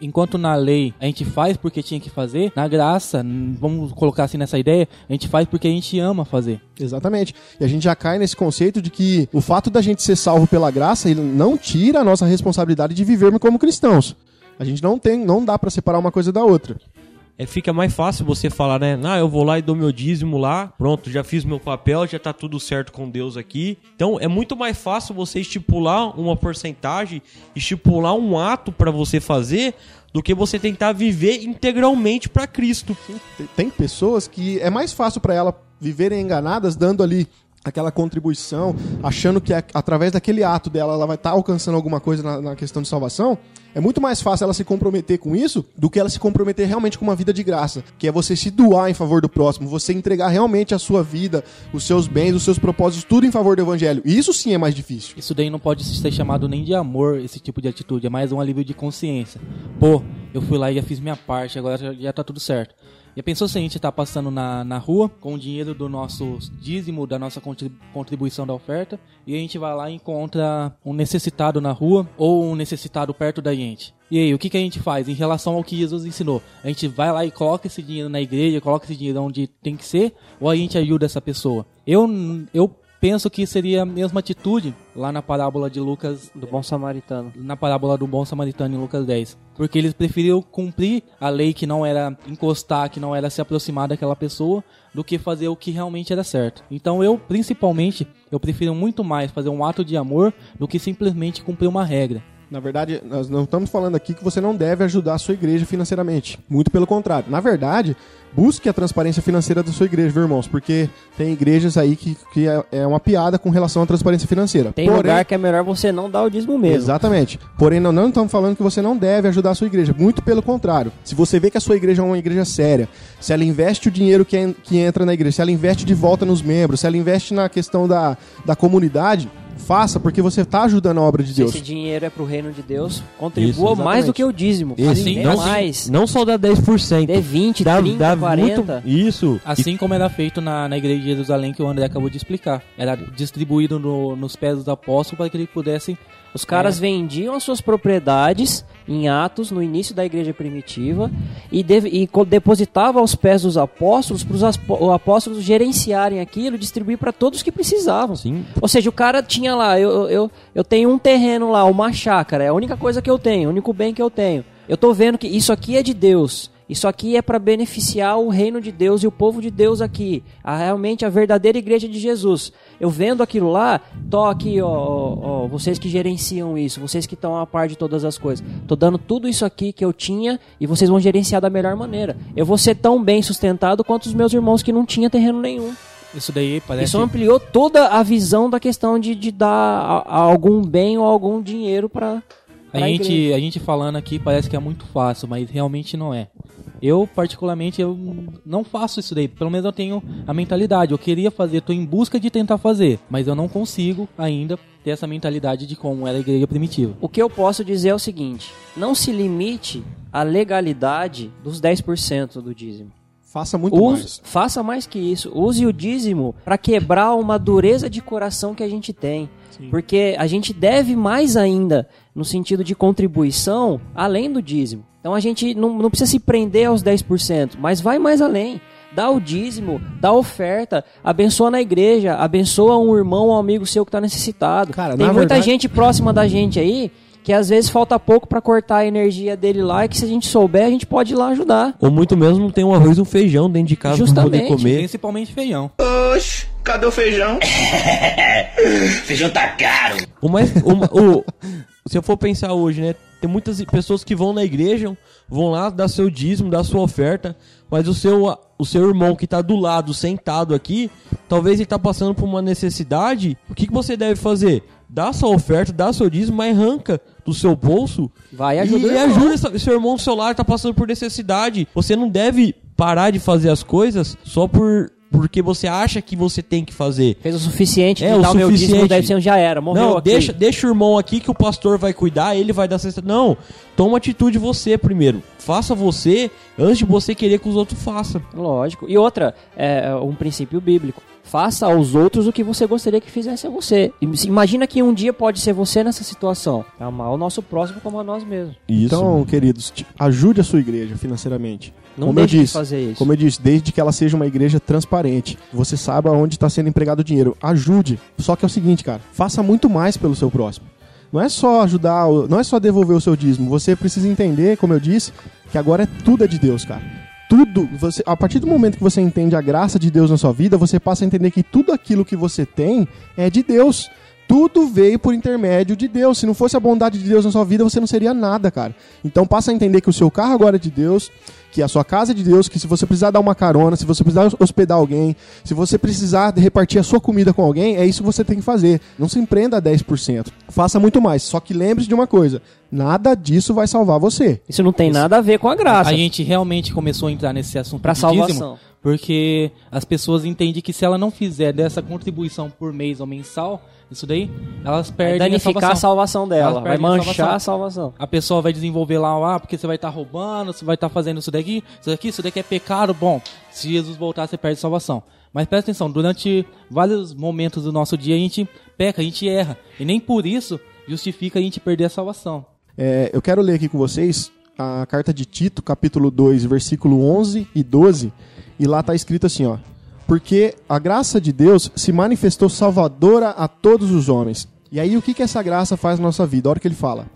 Enquanto na lei a gente faz porque tinha que fazer, na graça, vamos colocar assim nessa ideia, a gente faz porque a gente ama fazer. Exatamente. E a gente já cai nesse conceito de que o fato da gente ser salvo pela graça, ele não tira a nossa responsabilidade de vivermos como cristãos. A gente não tem, não dá pra separar uma coisa da outra. É, fica mais fácil você falar, né? Ah, eu vou lá e dou meu dízimo lá, pronto, já fiz meu papel, já tá tudo certo com Deus aqui. Então é muito mais fácil você estipular uma porcentagem, estipular um ato pra você fazer, do que você tentar viver integralmente pra Cristo. Tem- pessoas que é mais fácil pra ela viverem enganadas dando ali aquela contribuição, achando que através daquele ato dela ela vai estar alcançando alguma coisa na, na questão de salvação. É muito mais fácil ela se comprometer com isso do que ela se comprometer realmente com uma vida de graça, que é você se doar em favor do próximo, você entregar realmente a sua vida, os seus bens, os seus propósitos, tudo em favor do evangelho. Isso sim é mais difícil. Isso daí não pode ser chamado nem de amor, esse tipo de atitude, é mais um alívio de consciência. Pô, eu fui lá e já fiz minha parte, agora já tá tudo certo. Já pensou se a gente tá passando na, na rua com o dinheiro do nosso dízimo, da nossa contrib- contribuição da oferta, e a gente vai lá e encontra um necessitado na rua ou um necessitado perto da gente. E aí, o que, que a gente faz em relação ao que Jesus ensinou? A gente vai lá e coloca esse dinheiro na igreja, coloca esse dinheiro onde tem que ser, ou a gente ajuda essa pessoa? Eu, eu penso que seria a mesma atitude lá na parábola de Lucas Do bom samaritano. na parábola do bom samaritano em Lucas 10. Porque eles preferiram cumprir a lei que não era encostar, que não era se aproximar daquela pessoa, do que fazer o que realmente era certo. Então eu, principalmente, eu prefiro muito mais fazer um ato de amor do que simplesmente cumprir uma regra. Na verdade, nós não estamos falando aqui que você não deve ajudar a sua igreja financeiramente. Muito pelo contrário. Na verdade, busque a transparência financeira da sua igreja, viu, irmãos? Porque tem igrejas aí que, que é, é uma piada com relação à transparência financeira. Tem Porém- lugar que é melhor você não dar o dízimo mesmo. Exatamente. Porém, não, não estamos falando que você não deve ajudar a sua igreja. Muito pelo contrário. Se você vê que a sua igreja é uma igreja séria, se ela investe o dinheiro que, en- que entra na igreja, se ela investe de volta nos membros, se ela investe na questão da, da comunidade, Faça porque você tá ajudando a obra de Se Deus. esse dinheiro é pro reino de Deus, Isso, contribua exatamente. mais do que o dízimo. Dê não- mais. Não só dá 10%. Dê 20, dá, 30, dá 40. Muito, isso. Assim como era feito na, na igreja de Jerusalém, que o André acabou de explicar. Era distribuído no- nos pés dos apóstolos para que eles pudessem. Os caras É. vendiam as suas propriedades em Atos, no início da igreja primitiva, e, deve- e depositavam aos pés dos apóstolos, para os apóstolos gerenciarem aquilo e distribuir para todos que precisavam. Sim. Ou seja, o cara tinha lá, eu, eu, eu tenho um terreno lá, uma chácara, é a única coisa que eu tenho, o único bem que eu tenho. Eu tô vendo que isso aqui é de Deus. Isso aqui é para beneficiar o reino de Deus e o povo de Deus aqui. A, realmente a verdadeira igreja de Jesus. Eu vendo aquilo lá, tô aqui, ó, ó, ó, vocês que gerenciam isso, vocês que estão a par de todas as coisas. Tô dando tudo isso aqui que eu tinha e vocês vão gerenciar da melhor maneira. Eu vou ser tão bem sustentado quanto os meus irmãos que não tinham terreno nenhum. Isso daí parece. Isso ampliou toda a visão da questão de, de dar a- a algum bem ou algum dinheiro para A gente, a gente falando aqui parece que é muito fácil, mas realmente não é. Eu, particularmente, eu não faço isso daí. Pelo menos eu tenho a mentalidade. Eu queria fazer, tô em busca de tentar fazer, mas eu não consigo ainda ter essa mentalidade de como era a igreja primitiva. O que eu posso dizer é o seguinte: não se limite à legalidade dos 10% do dízimo. Faça muito Use- mais. faça mais que isso. Use o dízimo para quebrar uma dureza de coração que a gente tem. Porque a gente deve mais ainda no sentido de contribuição além do dízimo. Então a gente não, não precisa se prender aos 10%, mas vai mais além. Dá o dízimo, dá a oferta, abençoa na igreja, abençoa um irmão ou um amigo seu que está necessitado. Cara, Tem muita verdade- gente próxima da gente aí que às vezes falta pouco para cortar a energia dele lá e que se a gente souber a gente pode ir lá ajudar. Ou muito mesmo não tem um arroz e um feijão dentro de casa pra poder comer. Principalmente feijão. Oxe, cadê o feijão? feijão tá caro. O mais, o o- se eu for pensar hoje, né? Tem muitas pessoas que vão na igreja, vão lá dar seu dízimo, dar sua oferta, mas o seu, o seu irmão que tá do lado, sentado aqui, talvez ele tá passando por uma necessidade. O que, que você deve fazer? Dá sua oferta, dá seu dízimo, mas arranca do seu bolso Vai e ajuda e irmão. ajuda essa- seu irmão do seu lado tá passando por necessidade. Você não deve parar de fazer as coisas só por porque você acha que você tem que fazer. Fez o suficiente, É, de o dar o meu dízimo, suficiente. deve ser já era, morreu Não, aqui. deixa, deixa o irmão aqui que o pastor vai cuidar, ele vai dar cesta. Não, toma atitude você primeiro. Faça você antes de você querer que os outros façam. Lógico. E outra, é um princípio bíblico. Faça aos outros o que você gostaria que fizesse a você. Imagina que um dia pode ser você nessa situação. Amar o nosso próximo como a nós mesmos. Isso. Então, queridos, ajude a sua igreja financeiramente. Não como eu disse, fazer isso. como eu disse, desde que ela seja uma igreja transparente, você saiba onde está sendo empregado o dinheiro. Ajude. Só que é o seguinte, cara, faça muito mais pelo seu próximo. Não é só ajudar, não é só devolver o seu dízimo. Você precisa entender, como eu disse, que agora é tudo é de Deus, cara. Tudo, você, a partir do momento que você entende a graça de Deus na sua vida, você passa a entender que tudo aquilo que você tem é de Deus. Tudo veio por intermédio de Deus. Se não fosse a bondade de Deus na sua vida, você não seria nada, cara. Então passa a entender que o seu carro agora é de Deus, que a sua casa é de Deus, que se você precisar dar uma carona, se você precisar hospedar alguém, se você precisar de repartir a sua comida com alguém, é isso que você tem que fazer. Não se empreenda a 10%. Faça muito mais. Só que lembre-se de uma coisa: nada disso vai salvar você. Isso não tem nada a ver com a graça. A gente realmente começou a entrar nesse assunto Pra de salvação. dízimo, porque as pessoas entendem que se ela não fizer dessa contribuição por mês ou mensal, isso daí, elas Vai perdem a danificar a salvação. salvação dela. Vai perdem a manchar a salvação. A pessoa vai desenvolver lá, ah, porque você vai estar roubando, você vai estar fazendo isso daqui, isso daqui, isso daqui é pecado. Bom, se Jesus voltar, você perde a salvação. Mas presta atenção, durante vários momentos do nosso dia a gente peca, a gente erra. E nem por isso justifica a gente perder a salvação. É, eu quero ler aqui com vocês a carta de Tito, capítulo 2, versículo 11 e 12, e lá está escrito assim, ó: Porque a graça de Deus se manifestou salvadora a todos os homens. E aí o que que essa graça faz na nossa vida? A hora que ele fala: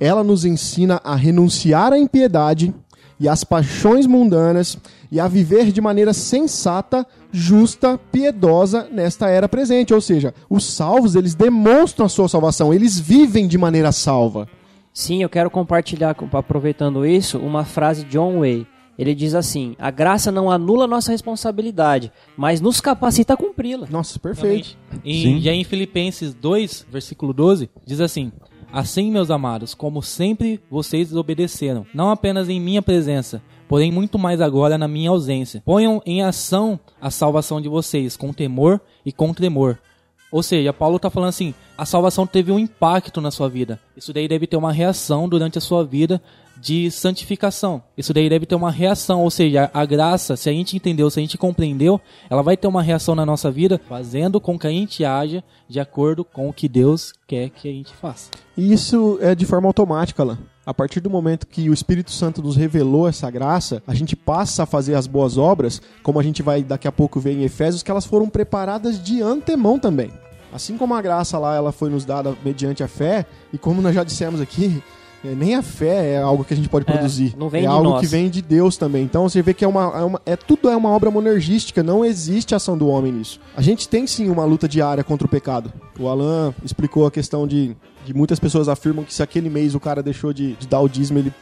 Ela nos ensina a renunciar à impiedade e às paixões mundanas e a viver de maneira sensata, justa, piedosa nesta era presente. Ou seja, os salvos, eles demonstram a sua salvação, eles vivem de maneira salva. Sim, eu quero compartilhar, com- aproveitando isso, uma frase de John Way. Ele diz assim: A graça não anula nossa responsabilidade, mas nos capacita a cumpri-la. Nossa, perfeito. E já em Filipenses 2, versículo 12, diz assim: Assim, meus amados, como sempre vocês obedeceram, não apenas em minha presença, porém muito mais agora na minha ausência. Ponham em ação a salvação de vocês com temor e com tremor, Ou seja, Paulo tá falando assim, a salvação teve um impacto na sua vida. Isso daí deve ter uma reação durante a sua vida de santificação. Isso daí deve ter uma reação, ou seja, a graça, se a gente entendeu, se a gente compreendeu, ela vai ter uma reação na nossa vida, fazendo com que a gente haja de acordo com o que Deus quer que a gente faça. E isso é de forma automática, Alan. A partir do momento que o Espírito Santo nos revelou essa graça, a gente passa a fazer as boas obras, como a gente vai daqui a pouco ver em Efésios, que elas foram preparadas de antemão também. Assim como a graça lá ela foi nos dada mediante a fé, e como nós já dissemos aqui, é, nem a fé é algo que a gente pode É, produzir. não vem é de algo nós. que vem de Deus também. Então você vê que é uma, é uma- é tudo é uma obra monergística, não existe ação do homem nisso. A gente tem sim uma luta diária contra o pecado. O Alan explicou a questão de de muitas pessoas afirmam que se aquele mês o cara deixou de, de dar o dízimo, ele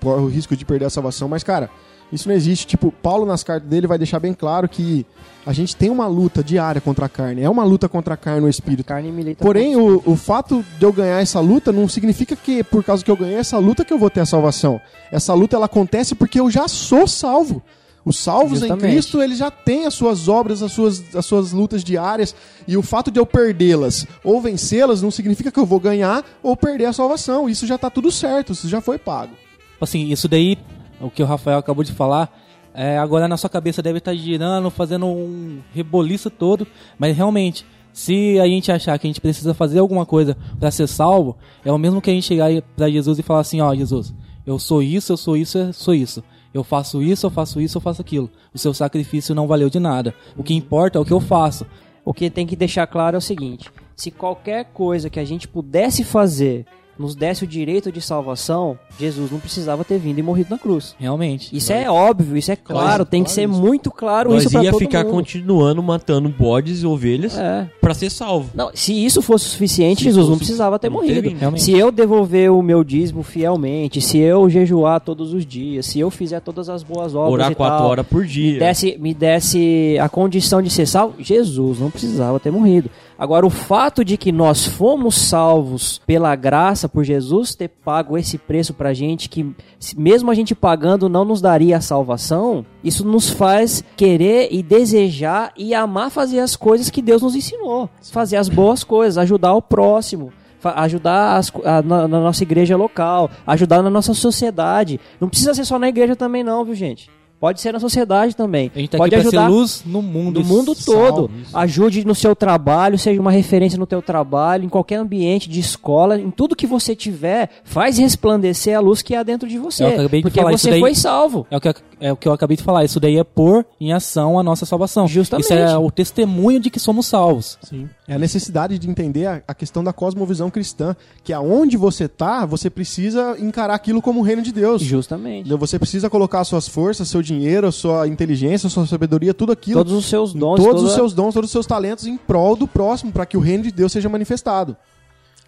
corre o risco de perder a salvação. Mas, cara, isso não existe. Tipo, Paulo nas cartas dele vai deixar bem claro que a gente tem uma luta diária contra a carne. É uma luta contra a carne no espírito. Carne Porém, o, o fato de eu ganhar essa luta não significa que por causa que eu ganhei essa luta que eu vou ter a salvação. Essa luta ela acontece porque eu já sou salvo. Os salvos em Justamente. Cristo, eles já têm as suas obras, as suas, as suas lutas diárias, e o fato de eu perdê-las ou vencê-las não significa que eu vou ganhar ou perder a salvação. Isso já tá tudo certo, isso já foi pago. Assim, isso daí, o que o Rafael acabou de falar, é, agora na sua cabeça deve estar girando, fazendo um reboliço todo, mas realmente, se a gente achar que a gente precisa fazer alguma coisa para ser salvo, é o mesmo que a gente chegar para Jesus e falar assim, ó, Jesus, eu sou isso, eu sou isso, eu sou isso. Eu faço isso, eu faço isso, eu faço aquilo. O seu sacrifício não valeu de nada. O que importa é o que eu faço. O que tem que deixar claro é o seguinte: se qualquer coisa que a gente pudesse fazer nos desse o direito de salvação, Jesus não precisava ter vindo e morrido na cruz. Realmente. Isso é óbvio, isso é claro, tem que ser claro isso. muito claro Nós isso pra ia todo ficar mundo. continuando matando bodes e ovelhas É. pra ser salvo. Não, se isso fosse suficiente, Se Jesus não fosse- precisava ter não morrido. teve. Se eu devolver o meu dízimo fielmente, se eu jejuar todos os dias, se eu fizer todas as boas obras Orar quatro tal, horas por me dia. desse, me desse a condição de ser salvo, Jesus não precisava ter morrido. Agora, o fato de que nós fomos salvos pela graça, por Jesus ter pago esse preço pra gente, que mesmo a gente pagando não nos daria a salvação, isso nos faz querer e desejar e amar fazer as coisas que Deus nos ensinou. Fazer as boas coisas, ajudar o próximo. Ajudar as a- na, na nossa igreja local, ajudar na nossa sociedade. Não precisa ser só na igreja também, não, viu, gente? Pode ser na sociedade também. A gente tá Pode aqui ajudar ser luz no mundo. do mundo todo. Ajude no seu trabalho, seja uma referência no teu trabalho, em qualquer ambiente de escola, em tudo que você tiver, faz resplandecer a luz que há dentro de você. De porque isso você foi salvo. É o, que, eu- é o que eu acabei de falar. Isso daí é pôr em ação a nossa salvação. Justamente. Isso é o testemunho de que somos salvos. Sim. É a necessidade de entender a, a questão da cosmovisão cristã, que aonde você tá, você precisa encarar aquilo como o reino de Deus. Justamente. Você precisa colocar suas forças, seu dinheiro, sua inteligência, sua sabedoria, tudo aquilo. Todos os seus dons, todos toda- os seus dons, todos os seus talentos em prol do próximo, para que o reino de Deus seja manifestado.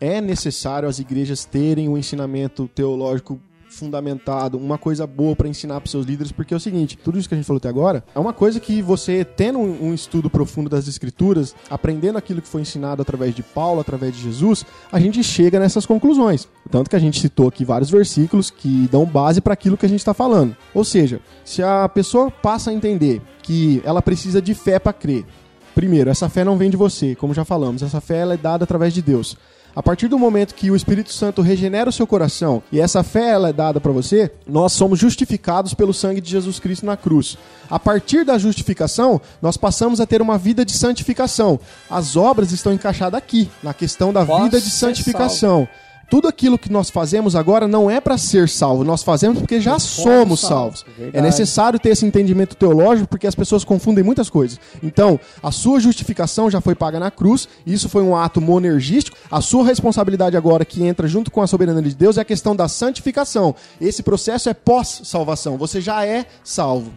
É necessário as igrejas terem um ensinamento teológico fundamentado, uma coisa boa para ensinar para seus líderes, porque é o seguinte, tudo isso que a gente falou até agora é uma coisa que você tendo um, um estudo profundo das escrituras, aprendendo aquilo que foi ensinado através de Paulo, através de Jesus, a gente chega nessas conclusões. Tanto que a gente citou aqui vários versículos que dão base para aquilo que a gente está falando. Ou seja, se a pessoa passa a entender que ela precisa de fé para crer, Primeiro, essa fé não vem de você, como já falamos, essa fé ela é dada através de Deus. A partir do momento que o Espírito Santo regenera o seu coração e essa fé ela é dada para você, nós somos justificados pelo sangue de Jesus Cristo na cruz. A partir da justificação, nós passamos a ter uma vida de santificação. As obras estão encaixadas aqui, na questão da Posso vida de santificação. Tudo aquilo que nós fazemos agora não é para ser salvo, nós fazemos porque já somos salvos. É verdade. necessário ter esse entendimento teológico porque as pessoas confundem muitas coisas. Então, a sua justificação já foi paga na cruz, isso foi um ato monergístico. A sua responsabilidade agora, que entra junto com a soberania de Deus, é a questão da santificação. Esse processo é pós-salvação, você já é salvo.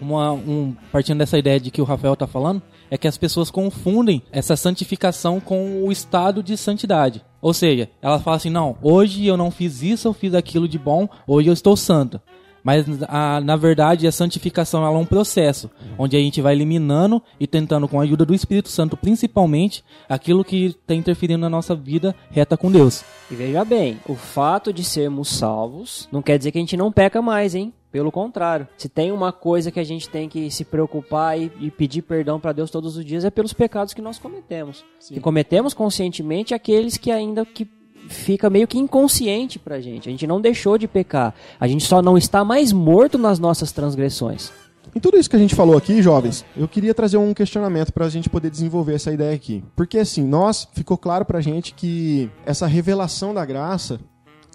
Uma, um, partindo dessa ideia de que o Rafael está falando, é que as pessoas confundem essa santificação com o estado de santidade. Ou seja, ela fala assim: não, hoje eu não fiz isso, eu fiz aquilo de bom, hoje eu estou santo. Mas a- na verdade a santificação ela é um processo onde a gente vai eliminando e tentando com a ajuda do Espírito Santo, principalmente, aquilo que está interferindo na nossa vida reta com Deus. E veja bem, o fato de sermos salvos não quer dizer que a gente não peca mais, hein? Pelo contrário, se tem uma coisa que a gente tem que se preocupar e, e pedir perdão para Deus todos os dias é pelos pecados que nós cometemos. Que cometemos conscientemente aqueles que ainda que fica meio que inconsciente pra gente. A gente não deixou de pecar. A gente só não está mais morto nas nossas transgressões. Em tudo isso que a gente falou aqui, jovens, eu queria trazer um questionamento pra gente poder desenvolver essa ideia aqui. Porque assim, nós ficou claro pra gente que essa revelação da graça,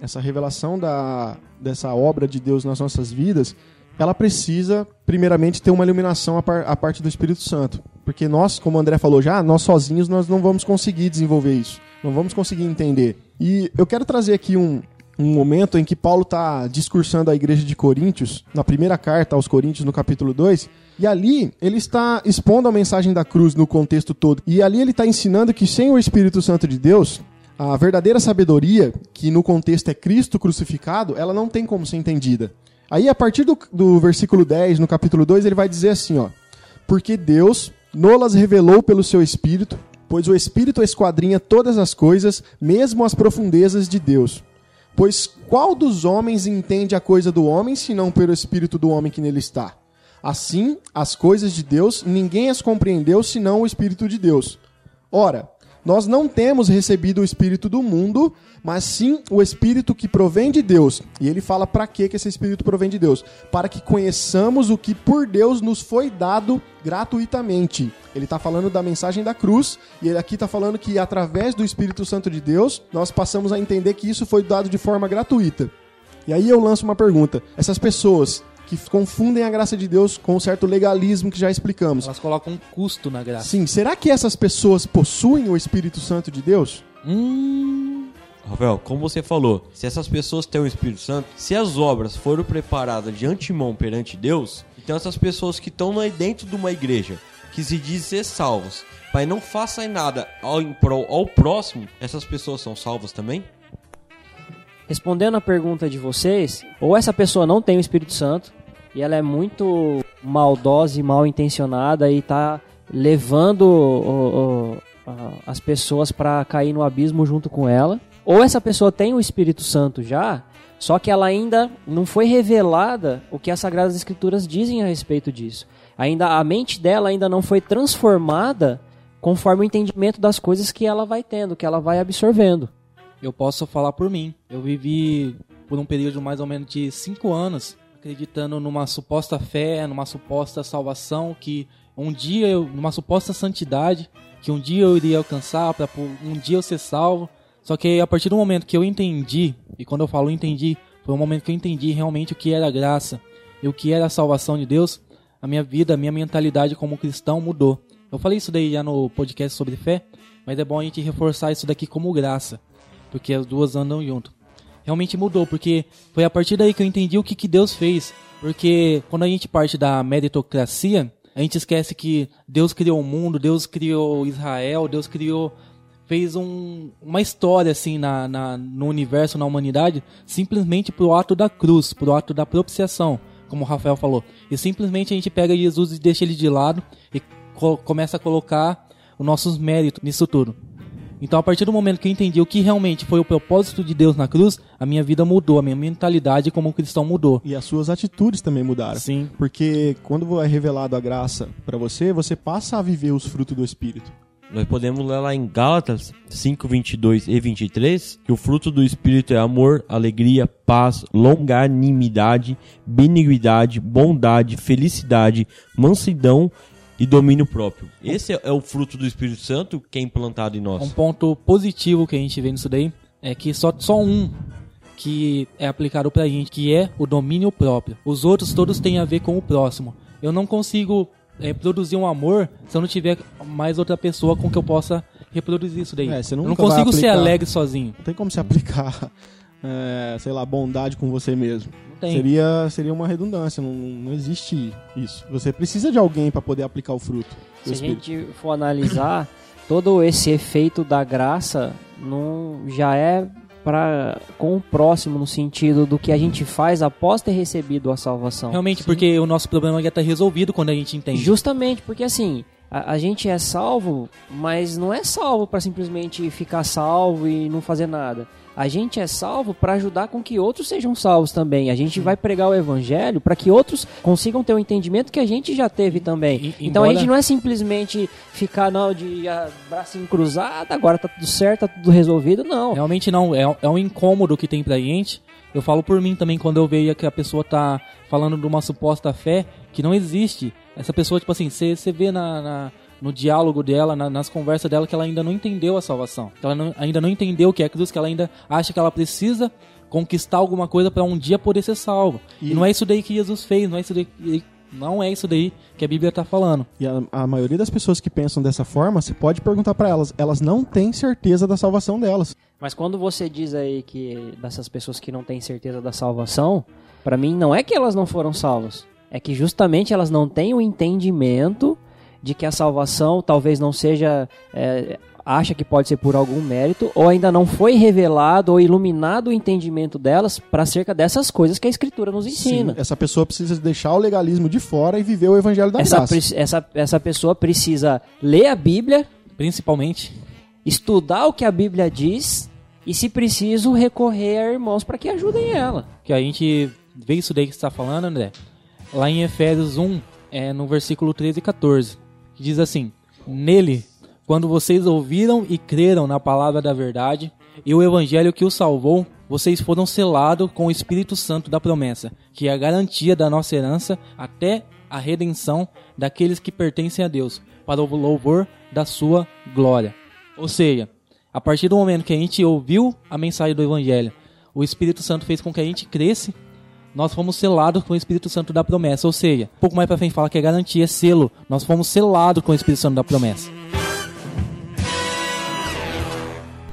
essa revelação da, dessa obra de Deus nas nossas vidas, ela precisa, primeiramente, ter uma iluminação a, par, a parte do Espírito Santo. Porque nós, como o André falou já, nós sozinhos nós não vamos conseguir desenvolver isso. Não vamos conseguir entender. E eu quero trazer aqui um, um momento em que Paulo está discursando à igreja de Coríntios, na primeira carta aos Coríntios, no capítulo 2, e ali ele está expondo a mensagem da cruz no contexto todo. E ali ele está ensinando que sem o Espírito Santo de Deus, a verdadeira sabedoria, que no contexto é Cristo crucificado, ela não tem como ser entendida. Aí, a partir do, do versículo 10, no capítulo 2, ele vai dizer assim, ó. Porque Deus nolas revelou pelo seu Espírito, pois o Espírito esquadrinha todas as coisas, mesmo as profundezas de Deus. Pois qual dos homens entende a coisa do homem, senão pelo Espírito do homem que nele está? Assim, as coisas de Deus, ninguém as compreendeu, senão o Espírito de Deus. Ora, nós não temos recebido o Espírito do mundo, mas sim o Espírito que provém de Deus. E ele fala para que esse Espírito provém de Deus? Para que conheçamos o que por Deus nos foi dado gratuitamente. Ele está falando da mensagem da cruz, e ele aqui está falando que através do Espírito Santo de Deus, nós passamos a entender que isso foi dado de forma gratuita. E aí eu lanço uma pergunta: essas pessoas que confundem a graça de Deus com um certo legalismo que já explicamos. Elas colocam um custo na graça. Sim, será que essas pessoas possuem o Espírito Santo de Deus? Hum. Rafael, como você falou, se essas pessoas têm o Espírito Santo, se as obras foram preparadas de antemão perante Deus, então essas pessoas que estão dentro de uma igreja, que se dizem ser salvos, mas não façam nada ao, em prol ao próximo, essas pessoas são salvas também? Respondendo a pergunta de vocês, ou essa pessoa não tem o Espírito Santo e ela é muito maldosa e mal intencionada e tá levando o- o- as pessoas para cair no abismo junto com ela, ou essa pessoa tem o Espírito Santo já, só que ela ainda não foi revelada o que as Sagradas Escrituras dizem a respeito disso. Ainda a mente dela ainda não foi transformada conforme o entendimento das coisas que ela vai tendo, que ela vai absorvendo. Eu posso falar por mim. Eu vivi por um período mais ou menos de cinco anos acreditando numa suposta fé, numa suposta salvação, que um dia, eu, numa suposta santidade, que um dia eu iria alcançar, para um dia eu ser salvo. Só que a partir do momento que eu entendi, e quando eu falo entendi, foi o momento que eu entendi realmente o que era graça e o que era a salvação de Deus, a minha vida, a minha mentalidade como cristão mudou. Eu falei isso daí já no podcast sobre fé, mas é bom a gente reforçar isso daqui como graça, porque as duas andam junto. Realmente mudou, porque foi a partir daí que eu entendi o que, que Deus fez. Porque quando a gente parte da meritocracia, a gente esquece que Deus criou o mundo, Deus criou Israel, Deus criou fez um, uma história assim na, na- no universo, na humanidade, simplesmente pro ato da cruz, pro ato da propiciação, como o Rafael falou. E simplesmente a gente pega Jesus e deixa ele de lado e co- começa a colocar os nossos méritos nisso tudo. Então, a partir do momento que eu entendi o que realmente foi o propósito de Deus na cruz, a minha vida mudou, a minha mentalidade como cristão mudou. E as suas atitudes também mudaram. Sim. Porque quando é revelado a graça pra você, você passa a viver os frutos do Espírito. Nós podemos ler lá em Gálatas 5, 22 e 23 que o fruto do Espírito é amor, alegria, paz, longanimidade, benignidade, bondade, felicidade, mansidão e domínio próprio. Esse é o fruto do Espírito Santo que é implantado em Um nós. ponto positivo que a gente vê nisso daí é que só, só um que é aplicado pra gente, que é o domínio próprio. Os outros todos têm a ver com o próximo. Eu não consigo é, produzir um amor se eu não tiver mais outra pessoa com que eu possa reproduzir isso daí. É, você eu não nunca vai consigo ser alegre sozinho. Não tem como se aplicar, é, sei lá, bondade com você mesmo. Tem. Seria, seria uma redundância, não, não existe isso. Você precisa de alguém pra poder aplicar o fruto Se a gente for analisar, todo esse efeito da graça não já é para com o próximo no sentido do que a gente faz após ter recebido a salvação. Realmente, porque o nosso problema já tá resolvido quando a gente entende. Justamente porque assim, a, a gente é salvo, mas não é salvo para simplesmente ficar salvo e não fazer nada. A gente é salvo para ajudar com que outros sejam salvos também. A gente vai pregar o evangelho para que outros consigam ter o entendimento que a gente já teve também. E- então a gente não é simplesmente ficar não de ah, bracinho cruzado, agora tá tudo certo, tá tudo resolvido, não. Realmente não, é, é um incômodo que tem pra gente. Eu falo por mim também quando eu vejo que a pessoa tá falando de uma suposta fé que não existe. Essa pessoa, tipo assim, você vê na, na- no diálogo dela, na- nas conversas dela, que ela ainda não entendeu a salvação. Que ela não- ainda não entendeu o que é Cristo, que ela ainda acha que ela precisa conquistar alguma coisa pra um dia poder ser salvo. E, E- não é isso daí que Jesus fez, não é isso daí, não é isso daí que a Bíblia tá falando. E a, a maioria das pessoas que pensam dessa forma, você pode perguntar pra elas, elas não têm certeza da salvação delas. Mas quando você diz aí que dessas pessoas que não têm certeza da salvação, pra mim não é que elas não foram salvas, é que justamente elas não têm o entendimento de que a salvação talvez não seja é, acha que pode ser por algum mérito ou ainda não foi revelado ou iluminado o entendimento delas para acerca dessas coisas que a escritura nos ensina. Sim, essa pessoa precisa deixar o legalismo de fora e viver o evangelho da Essa, graça. pre- essa, essa pessoa precisa ler a Bíblia, Principalmente estudar o que a Bíblia diz e, se preciso, recorrer a irmãos para que ajudem ela. que a gente vê isso daí que você está falando, André, lá em Efésios 1, é, no versículo 13 e 14, que diz assim: Nele, quando vocês ouviram e creram na palavra da verdade e o evangelho que os salvou, vocês foram selados com o Espírito Santo da promessa, que é a garantia da nossa herança até a redenção daqueles que pertencem a Deus, para o louvor da sua glória. Ou seja, a partir do momento que a gente ouviu a mensagem do evangelho, o Espírito Santo fez com que a gente cresce, nós fomos selados com o Espírito Santo da promessa. Ou seja, um pouco mais pra frente fala que é garantia, é selo. Nós fomos selados com o Espírito Santo da promessa.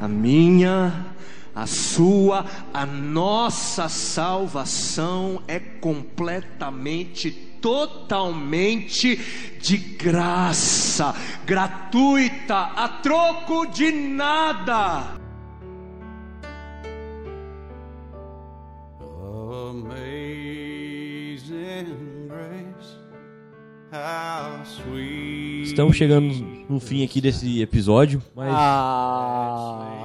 A minha, a sua, a nossa salvação é completamente, totalmente de graça, gratuita, a troco de nada. Estamos chegando no fim aqui desse episódio, mas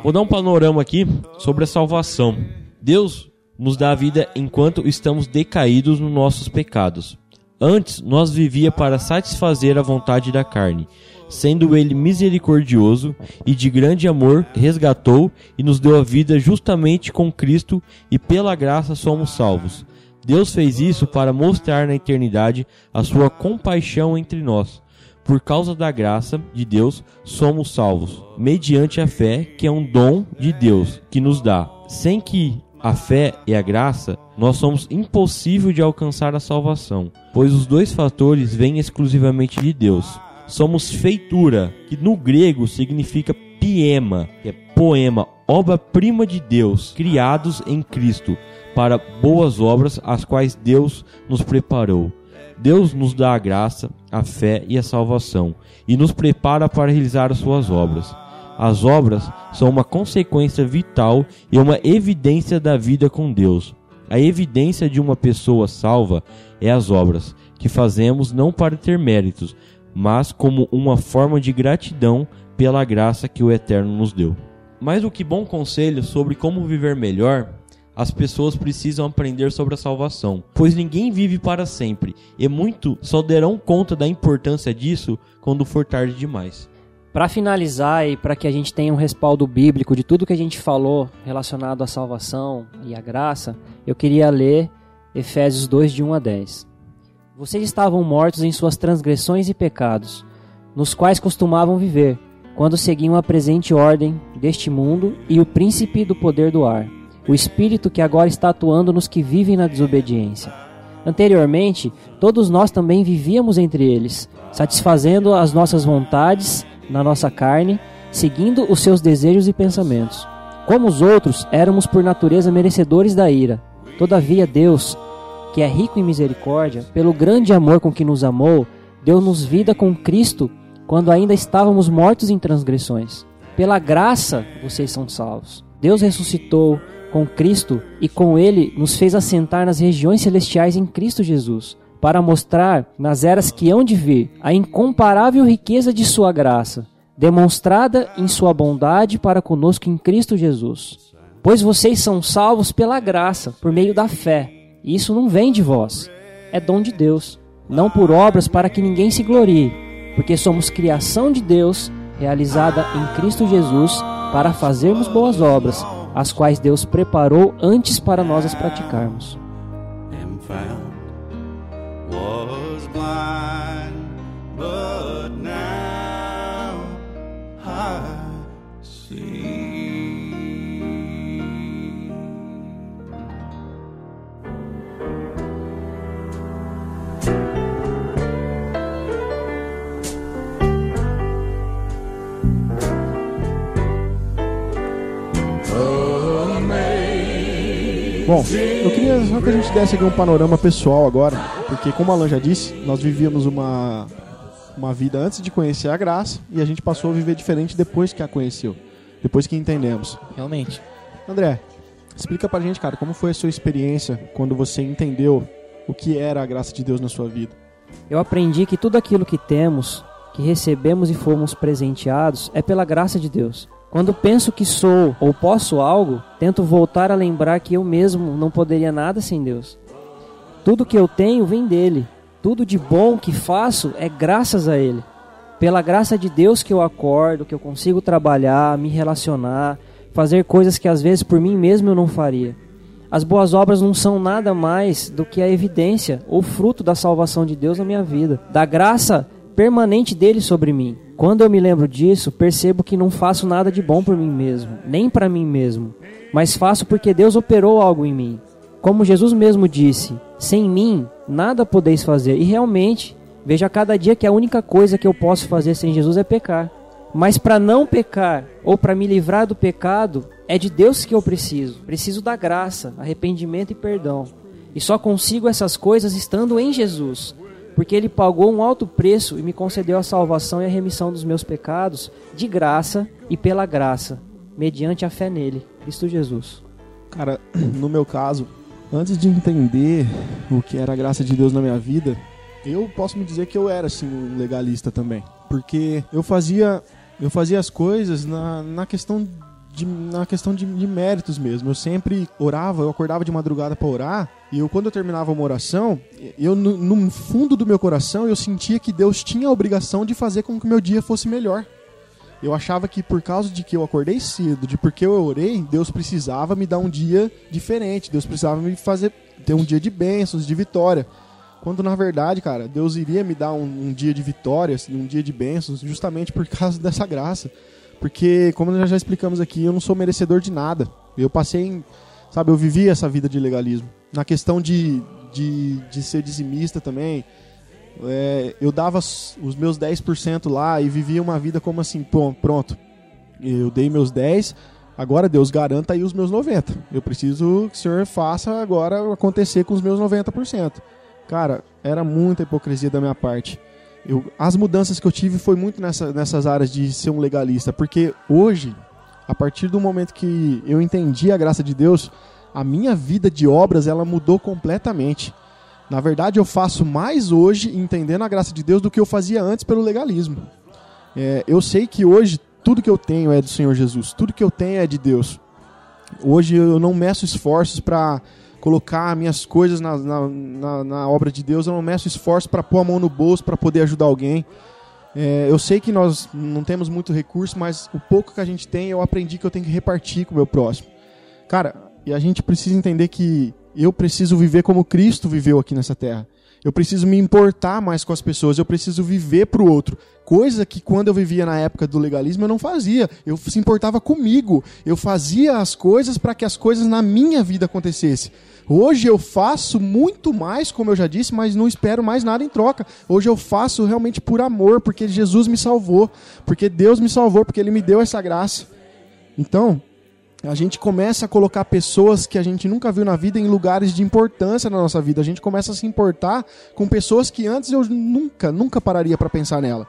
vou dar um panorama aqui sobre a salvação. Deus nos dá a vida enquanto estamos decaídos nos nossos pecados. Antes, nós vivia para satisfazer a vontade da carne, sendo ele misericordioso e de grande amor, resgatou e nos deu a vida justamente com Cristo e pela graça somos salvos. Deus fez isso para mostrar na eternidade a sua compaixão entre nós. Por causa da graça de Deus, somos salvos, mediante a fé, que é um dom de Deus que nos dá. Sem que a fé e a graça, nós somos impossível de alcançar a salvação, pois os dois fatores vêm exclusivamente de Deus. Somos feitura, que no grego significa piema, que é poema, obra-prima de Deus, criados em Cristo para boas obras, as quais Deus nos preparou. Deus nos dá a graça, a fé e a salvação, e nos prepara para realizar as suas obras. As obras são uma consequência vital e uma evidência da vida com Deus. A evidência de uma pessoa salva é as obras, que fazemos não para ter méritos, mas como uma forma de gratidão pela graça que o Eterno nos deu. Mais do que bom conselho sobre como viver melhor, as pessoas precisam aprender sobre a salvação, pois ninguém vive para sempre, e muito só derão conta da importância disso quando for tarde demais. Para finalizar e para que a gente tenha um respaldo bíblico de tudo que a gente falou relacionado à salvação e à graça, eu queria ler Efésios 2 de 1 a 10. Vocês estavam mortos em suas transgressões e pecados, nos quais costumavam viver, quando seguiam a presente ordem deste mundo e o príncipe do poder do ar, o espírito que agora está atuando nos que vivem na desobediência. Anteriormente, todos nós também vivíamos entre eles, satisfazendo as nossas vontades na nossa carne, seguindo os seus desejos e pensamentos. Como os outros, éramos por natureza merecedores da ira. Todavia, Deus, que é rico em misericórdia, pelo grande amor com que nos amou, deu-nos vida com Cristo quando ainda estávamos mortos em transgressões. Pela graça vocês são salvos. Deus ressuscitou com Cristo e com ele nos fez assentar nas regiões celestiais em Cristo Jesus, para mostrar nas eras que hão de vir a incomparável riqueza de sua graça, demonstrada em sua bondade para conosco em Cristo Jesus. Pois vocês são salvos pela graça, por meio da fé. E isso não vem de vós, é dom de Deus, não por obras para que ninguém se glorie, porque somos criação de Deus, realizada em Cristo Jesus, para fazermos boas obras, as quais Deus preparou antes para nós as praticarmos. blind, but now I Bom, eu queria só que a gente desse aqui um panorama pessoal agora, porque como o Alan já disse, nós vivíamos uma, uma vida antes de conhecer a graça e a gente passou a viver diferente depois que a conheceu, depois que entendemos. Realmente. André, explica pra gente, cara, como foi a sua experiência quando você entendeu o que era a graça de Deus na sua vida? Eu aprendi que tudo aquilo que temos, que recebemos e fomos presenteados, é pela graça de Deus. Quando penso que sou ou posso algo, tento voltar a lembrar que eu mesmo não poderia nada sem Deus. Tudo que eu tenho vem dele. Tudo de bom que faço é graças a ele. Pela graça de Deus que eu acordo, que eu consigo trabalhar, me relacionar, fazer coisas que às vezes por mim mesmo eu não faria. As boas obras não são nada mais do que a evidência ou fruto da salvação de Deus na minha vida, da graça permanente dele sobre mim. Quando eu me lembro disso, percebo que não faço nada de bom por mim mesmo, nem para mim mesmo, mas faço porque Deus operou algo em mim. Como Jesus mesmo disse: sem mim nada podeis fazer. E realmente, vejo a cada dia que a única coisa que eu posso fazer sem Jesus é pecar. Mas para não pecar ou para me livrar do pecado, é de Deus que eu preciso. Preciso da graça, arrependimento e perdão. E só consigo essas coisas estando em Jesus, porque ele pagou um alto preço e me concedeu a salvação e a remissão dos meus pecados de graça e pela graça, mediante a fé nele, Cristo Jesus. Cara, no meu caso, antes de entender o que era a graça de Deus na minha vida, eu posso me dizer que eu era assim um legalista também, porque eu fazia eu fazia as coisas na, na questão de, na questão de, de méritos mesmo. Eu sempre orava, eu acordava de madrugada para orar, e eu quando eu terminava uma oração, eu no, no fundo do meu coração eu sentia que Deus tinha a obrigação de fazer com que meu dia fosse melhor. Eu achava que por causa de que eu acordei cedo, de porque eu orei, Deus precisava me dar um dia diferente, Deus precisava me fazer ter um dia de bênçãos, de vitória. Quando na verdade, cara, Deus iria me dar um, um dia de vitória, assim, um dia de bênçãos, justamente por causa dessa graça. Porque, como nós já explicamos aqui, eu não sou merecedor de nada. Eu passei em. Sabe, eu vivi essa vida de legalismo. Na questão de, de, de ser dizimista também, é, eu dava os meus 10% lá e vivia uma vida como assim, pronto. Eu dei meus 10, agora Deus garanta aí os meus 90. Eu preciso que o Senhor faça agora acontecer com os meus 90%. Cara, era muita hipocrisia da minha parte. Eu, as mudanças que eu tive foi muito nessa, nessas áreas de ser um legalista, porque hoje, a partir do momento que eu entendi a graça de Deus, a minha vida de obras ela mudou completamente. Na verdade, eu faço mais hoje entendendo a graça de Deus do que eu fazia antes pelo legalismo. É, eu sei que hoje tudo que eu tenho é do Senhor Jesus, tudo que eu tenho é de Deus. Hoje eu não meço esforços para colocar minhas coisas na, na, na, na obra de Deus, eu não meço esforço para pôr a mão no bolso para poder ajudar alguém. É, eu sei que nós não temos muito recurso, mas o pouco que a gente tem, eu aprendi que eu tenho que repartir com o meu próximo. Cara, e a gente precisa entender que eu preciso viver como Cristo viveu aqui nessa terra. Eu preciso me importar mais com as pessoas, eu preciso viver pro outro. Coisa que quando eu vivia na época do legalismo eu não fazia. Eu se importava comigo. Eu fazia as coisas para que as coisas na minha vida acontecessem. Hoje eu faço muito mais, como eu já disse, mas não espero mais nada em troca. Hoje eu faço realmente por amor, porque Jesus me salvou, porque Deus me salvou, porque Ele me deu essa graça. Então, a gente começa a colocar pessoas que a gente nunca viu na vida em lugares de importância na nossa vida. A gente começa a se importar com pessoas que antes eu nunca, nunca pararia para pensar nela.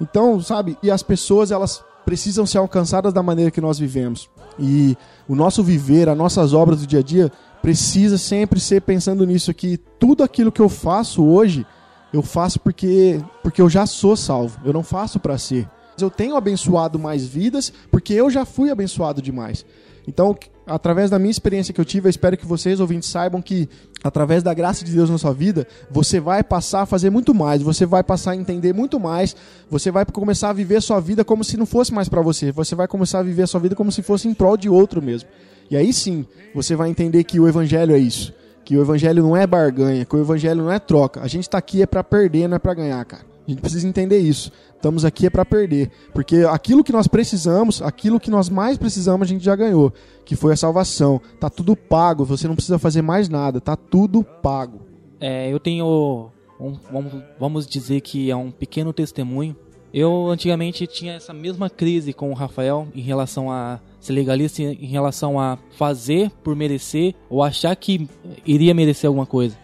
Então, sabe, e as pessoas elas precisam ser alcançadas da maneira que nós vivemos. E o nosso viver, as nossas obras do dia a dia precisa sempre ser pensando nisso que tudo aquilo que eu faço hoje, eu faço porque porque eu já sou salvo. Eu não faço para ser. Eu tenho abençoado mais vidas porque eu já fui abençoado demais. Então, através da minha experiência que eu tive, eu espero que vocês, ouvintes, saibam que através da graça de Deus na sua vida, você vai passar a fazer muito mais, você vai passar a entender muito mais, você vai começar a viver a sua vida como se não fosse mais para você, você vai começar a viver a sua vida como se fosse em prol de outro mesmo. E aí sim, você vai entender que o evangelho é isso, que o evangelho não é barganha, que o evangelho não é troca. A gente tá aqui é para perder, não é para ganhar, cara. A gente precisa entender isso. Estamos aqui é para perder, porque aquilo que nós precisamos, aquilo que nós mais precisamos, a gente já ganhou, que foi a salvação. Tá tudo pago, você não precisa fazer mais nada, tá tudo pago. É, eu tenho, um, vamos, dizer que é um pequeno testemunho. Eu antigamente tinha essa mesma crise com o Rafael em relação a ser legalista, em relação a fazer por merecer ou achar que iria merecer alguma coisa.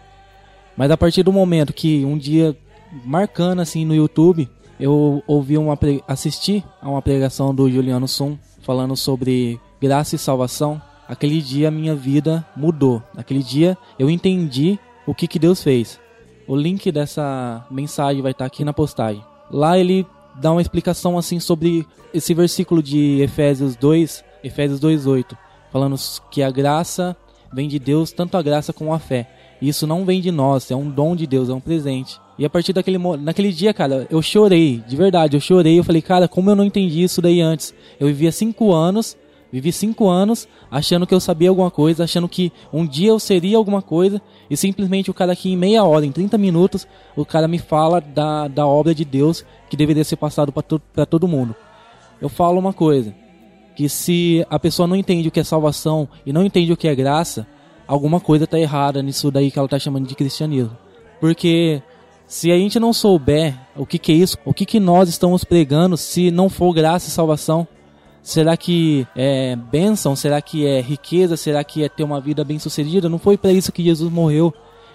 Mas a partir do momento que um dia marcando assim no YouTube, eu ouvi uma assisti a uma pregação do Juliano Sum falando sobre graça e salvação. Aquele dia a minha vida mudou. Aquele dia eu entendi o que, que Deus fez. O link dessa mensagem vai estar aqui na postagem. Lá ele dá uma explicação assim sobre esse versículo de Efésios 2, Efésios 2:8, falando que a graça vem de Deus, tanto a graça como a fé. Isso não vem de nós, é um dom de Deus, é um presente. E a partir daquele naquele dia, cara, eu chorei, de verdade, eu chorei. Eu falei, cara, como eu não entendi isso daí antes? Eu vivia cinco anos, vivi cinco anos achando que eu sabia alguma coisa, achando que um dia eu seria alguma coisa, e simplesmente o cara aqui em meia hora, em 30 minutos, o cara me fala da, da obra de Deus que deveria ser passado para to, todo mundo. Eu falo uma coisa, que se a pessoa não entende o que é salvação e não entende o que é graça, alguma coisa tá errada nisso daí que ela tá chamando de cristianismo. Porque se a gente não souber o que, que é isso, o que, que nós estamos pregando, se não for graça e salvação, será que é bênção? Será que é riqueza? Será que é ter uma vida bem sucedida? Não foi para isso que Jesus morreu.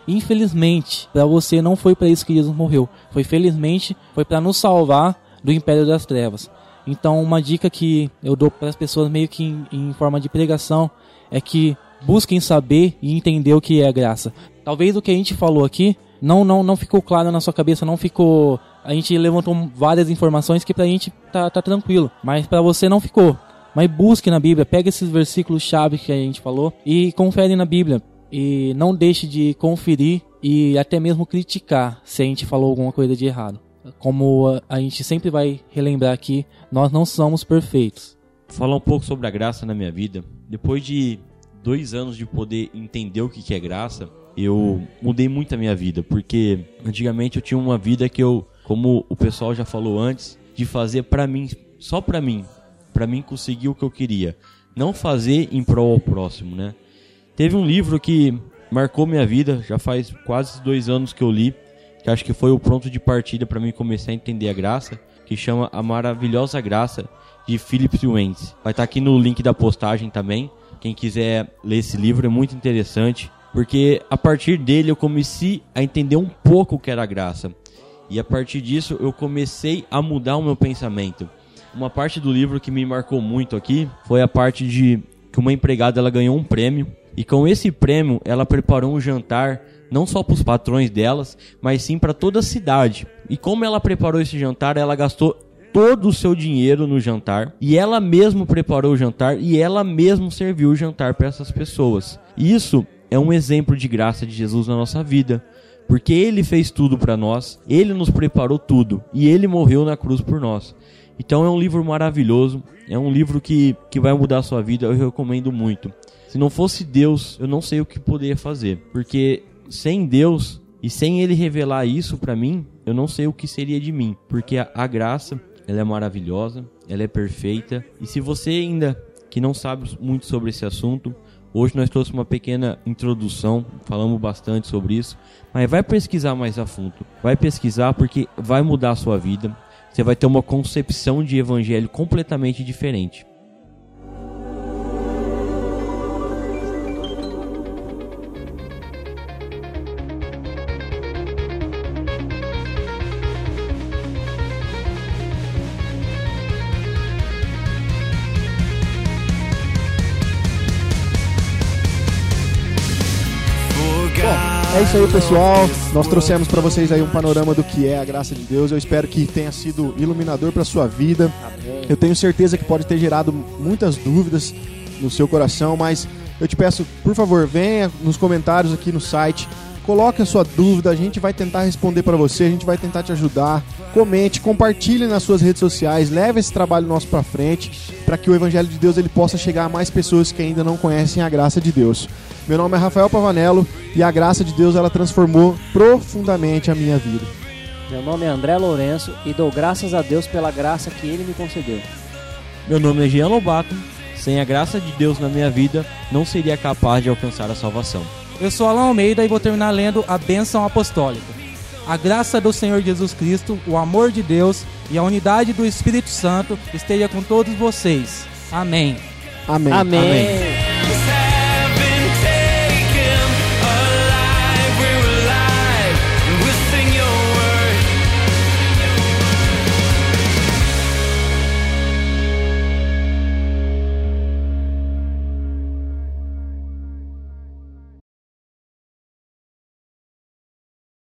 Infelizmente, para você não foi para isso que Jesus morreu. Foi felizmente, foi para nos salvar do império das trevas. Então, uma dica que eu dou para as pessoas meio que em, em forma de pregação é que busquem saber e entender o que é a graça. Talvez o que a gente falou aqui não não não ficou claro na sua cabeça, não ficou. A gente levantou várias informações que pra gente tá, tá tranquilo, mas pra você não ficou. Mas busque na Bíblia, pega esses versículos chave que a gente falou e confere na Bíblia e não deixe de conferir e até mesmo criticar se a gente falou alguma coisa de errado. Como a, a gente sempre vai relembrar aqui, nós não somos perfeitos. falar um pouco sobre a graça na minha vida. Depois de dois anos de poder entender o que que é graça, eu mudei muito a minha vida, porque antigamente eu tinha uma vida que eu, como o pessoal já falou antes, de fazer pra mim, só pra mim, pra mim conseguir o que eu queria, não fazer em prol ao próximo, né? Teve um livro que marcou minha vida, já faz quase dois anos que eu li, que acho que foi o pronto de partida para mim começar a entender a graça, que chama A Maravilhosa Graça de Philip Wentz. Vai estar aqui no link da postagem também. Quem quiser ler esse livro é muito interessante, porque a partir dele eu comecei a entender um pouco o que era graça. E a partir disso eu comecei a mudar o meu pensamento. Uma parte do livro que me marcou muito aqui foi a parte de que uma empregada ela ganhou um prêmio e com esse prêmio ela preparou um jantar não só para os patrões delas, mas sim para toda a cidade. E como ela preparou esse jantar, ela gastou todo o seu dinheiro no jantar e ela mesma preparou o jantar e ela mesma serviu o jantar para essas pessoas. Isso é um exemplo de graça de Jesus na nossa vida, porque ele fez tudo para nós, ele nos preparou tudo e ele morreu na cruz por nós. Então é um livro maravilhoso, é um livro que, que vai mudar a sua vida, eu recomendo muito. Se não fosse Deus, eu não sei o que poderia fazer, porque sem Deus e sem ele revelar isso para mim, eu não sei o que seria de mim, porque a, a graça, ela é maravilhosa, ela é perfeita, e se você ainda que não sabe muito sobre esse assunto, hoje nós trouxemos uma pequena introdução, falamos bastante sobre isso, mas vai pesquisar mais a fundo, vai pesquisar porque vai mudar a sua vida, você vai ter uma concepção de evangelho completamente diferente. Isso aí, pessoal. Nós trouxemos para vocês aí um panorama do que é a graça de Deus. Eu espero que tenha sido iluminador para sua vida. Eu tenho certeza que pode ter gerado muitas dúvidas. no seu coração, mas eu te peço, por favor, venha nos comentários aqui no site, coloque a sua dúvida, a gente vai tentar responder para você, a gente vai tentar te ajudar. Comente, compartilhe nas suas redes sociais, leve esse trabalho nosso para frente, para que o evangelho de Deus ele possa chegar a mais pessoas que ainda não conhecem a graça de Deus. Meu nome é Rafael Pavanello e a graça de Deus ela transformou profundamente a minha vida. Meu nome é André Lourenço e dou graças a Deus pela graça que ele me concedeu. Meu nome é Jean Lobato. Sem a graça de Deus na minha vida, não seria capaz de alcançar a salvação. Eu sou Alan Almeida e vou terminar lendo a bênção apostólica. A graça do Senhor Jesus Cristo, o amor de Deus e a unidade do Espírito Santo esteja com todos vocês. Amém. Amém. Amém.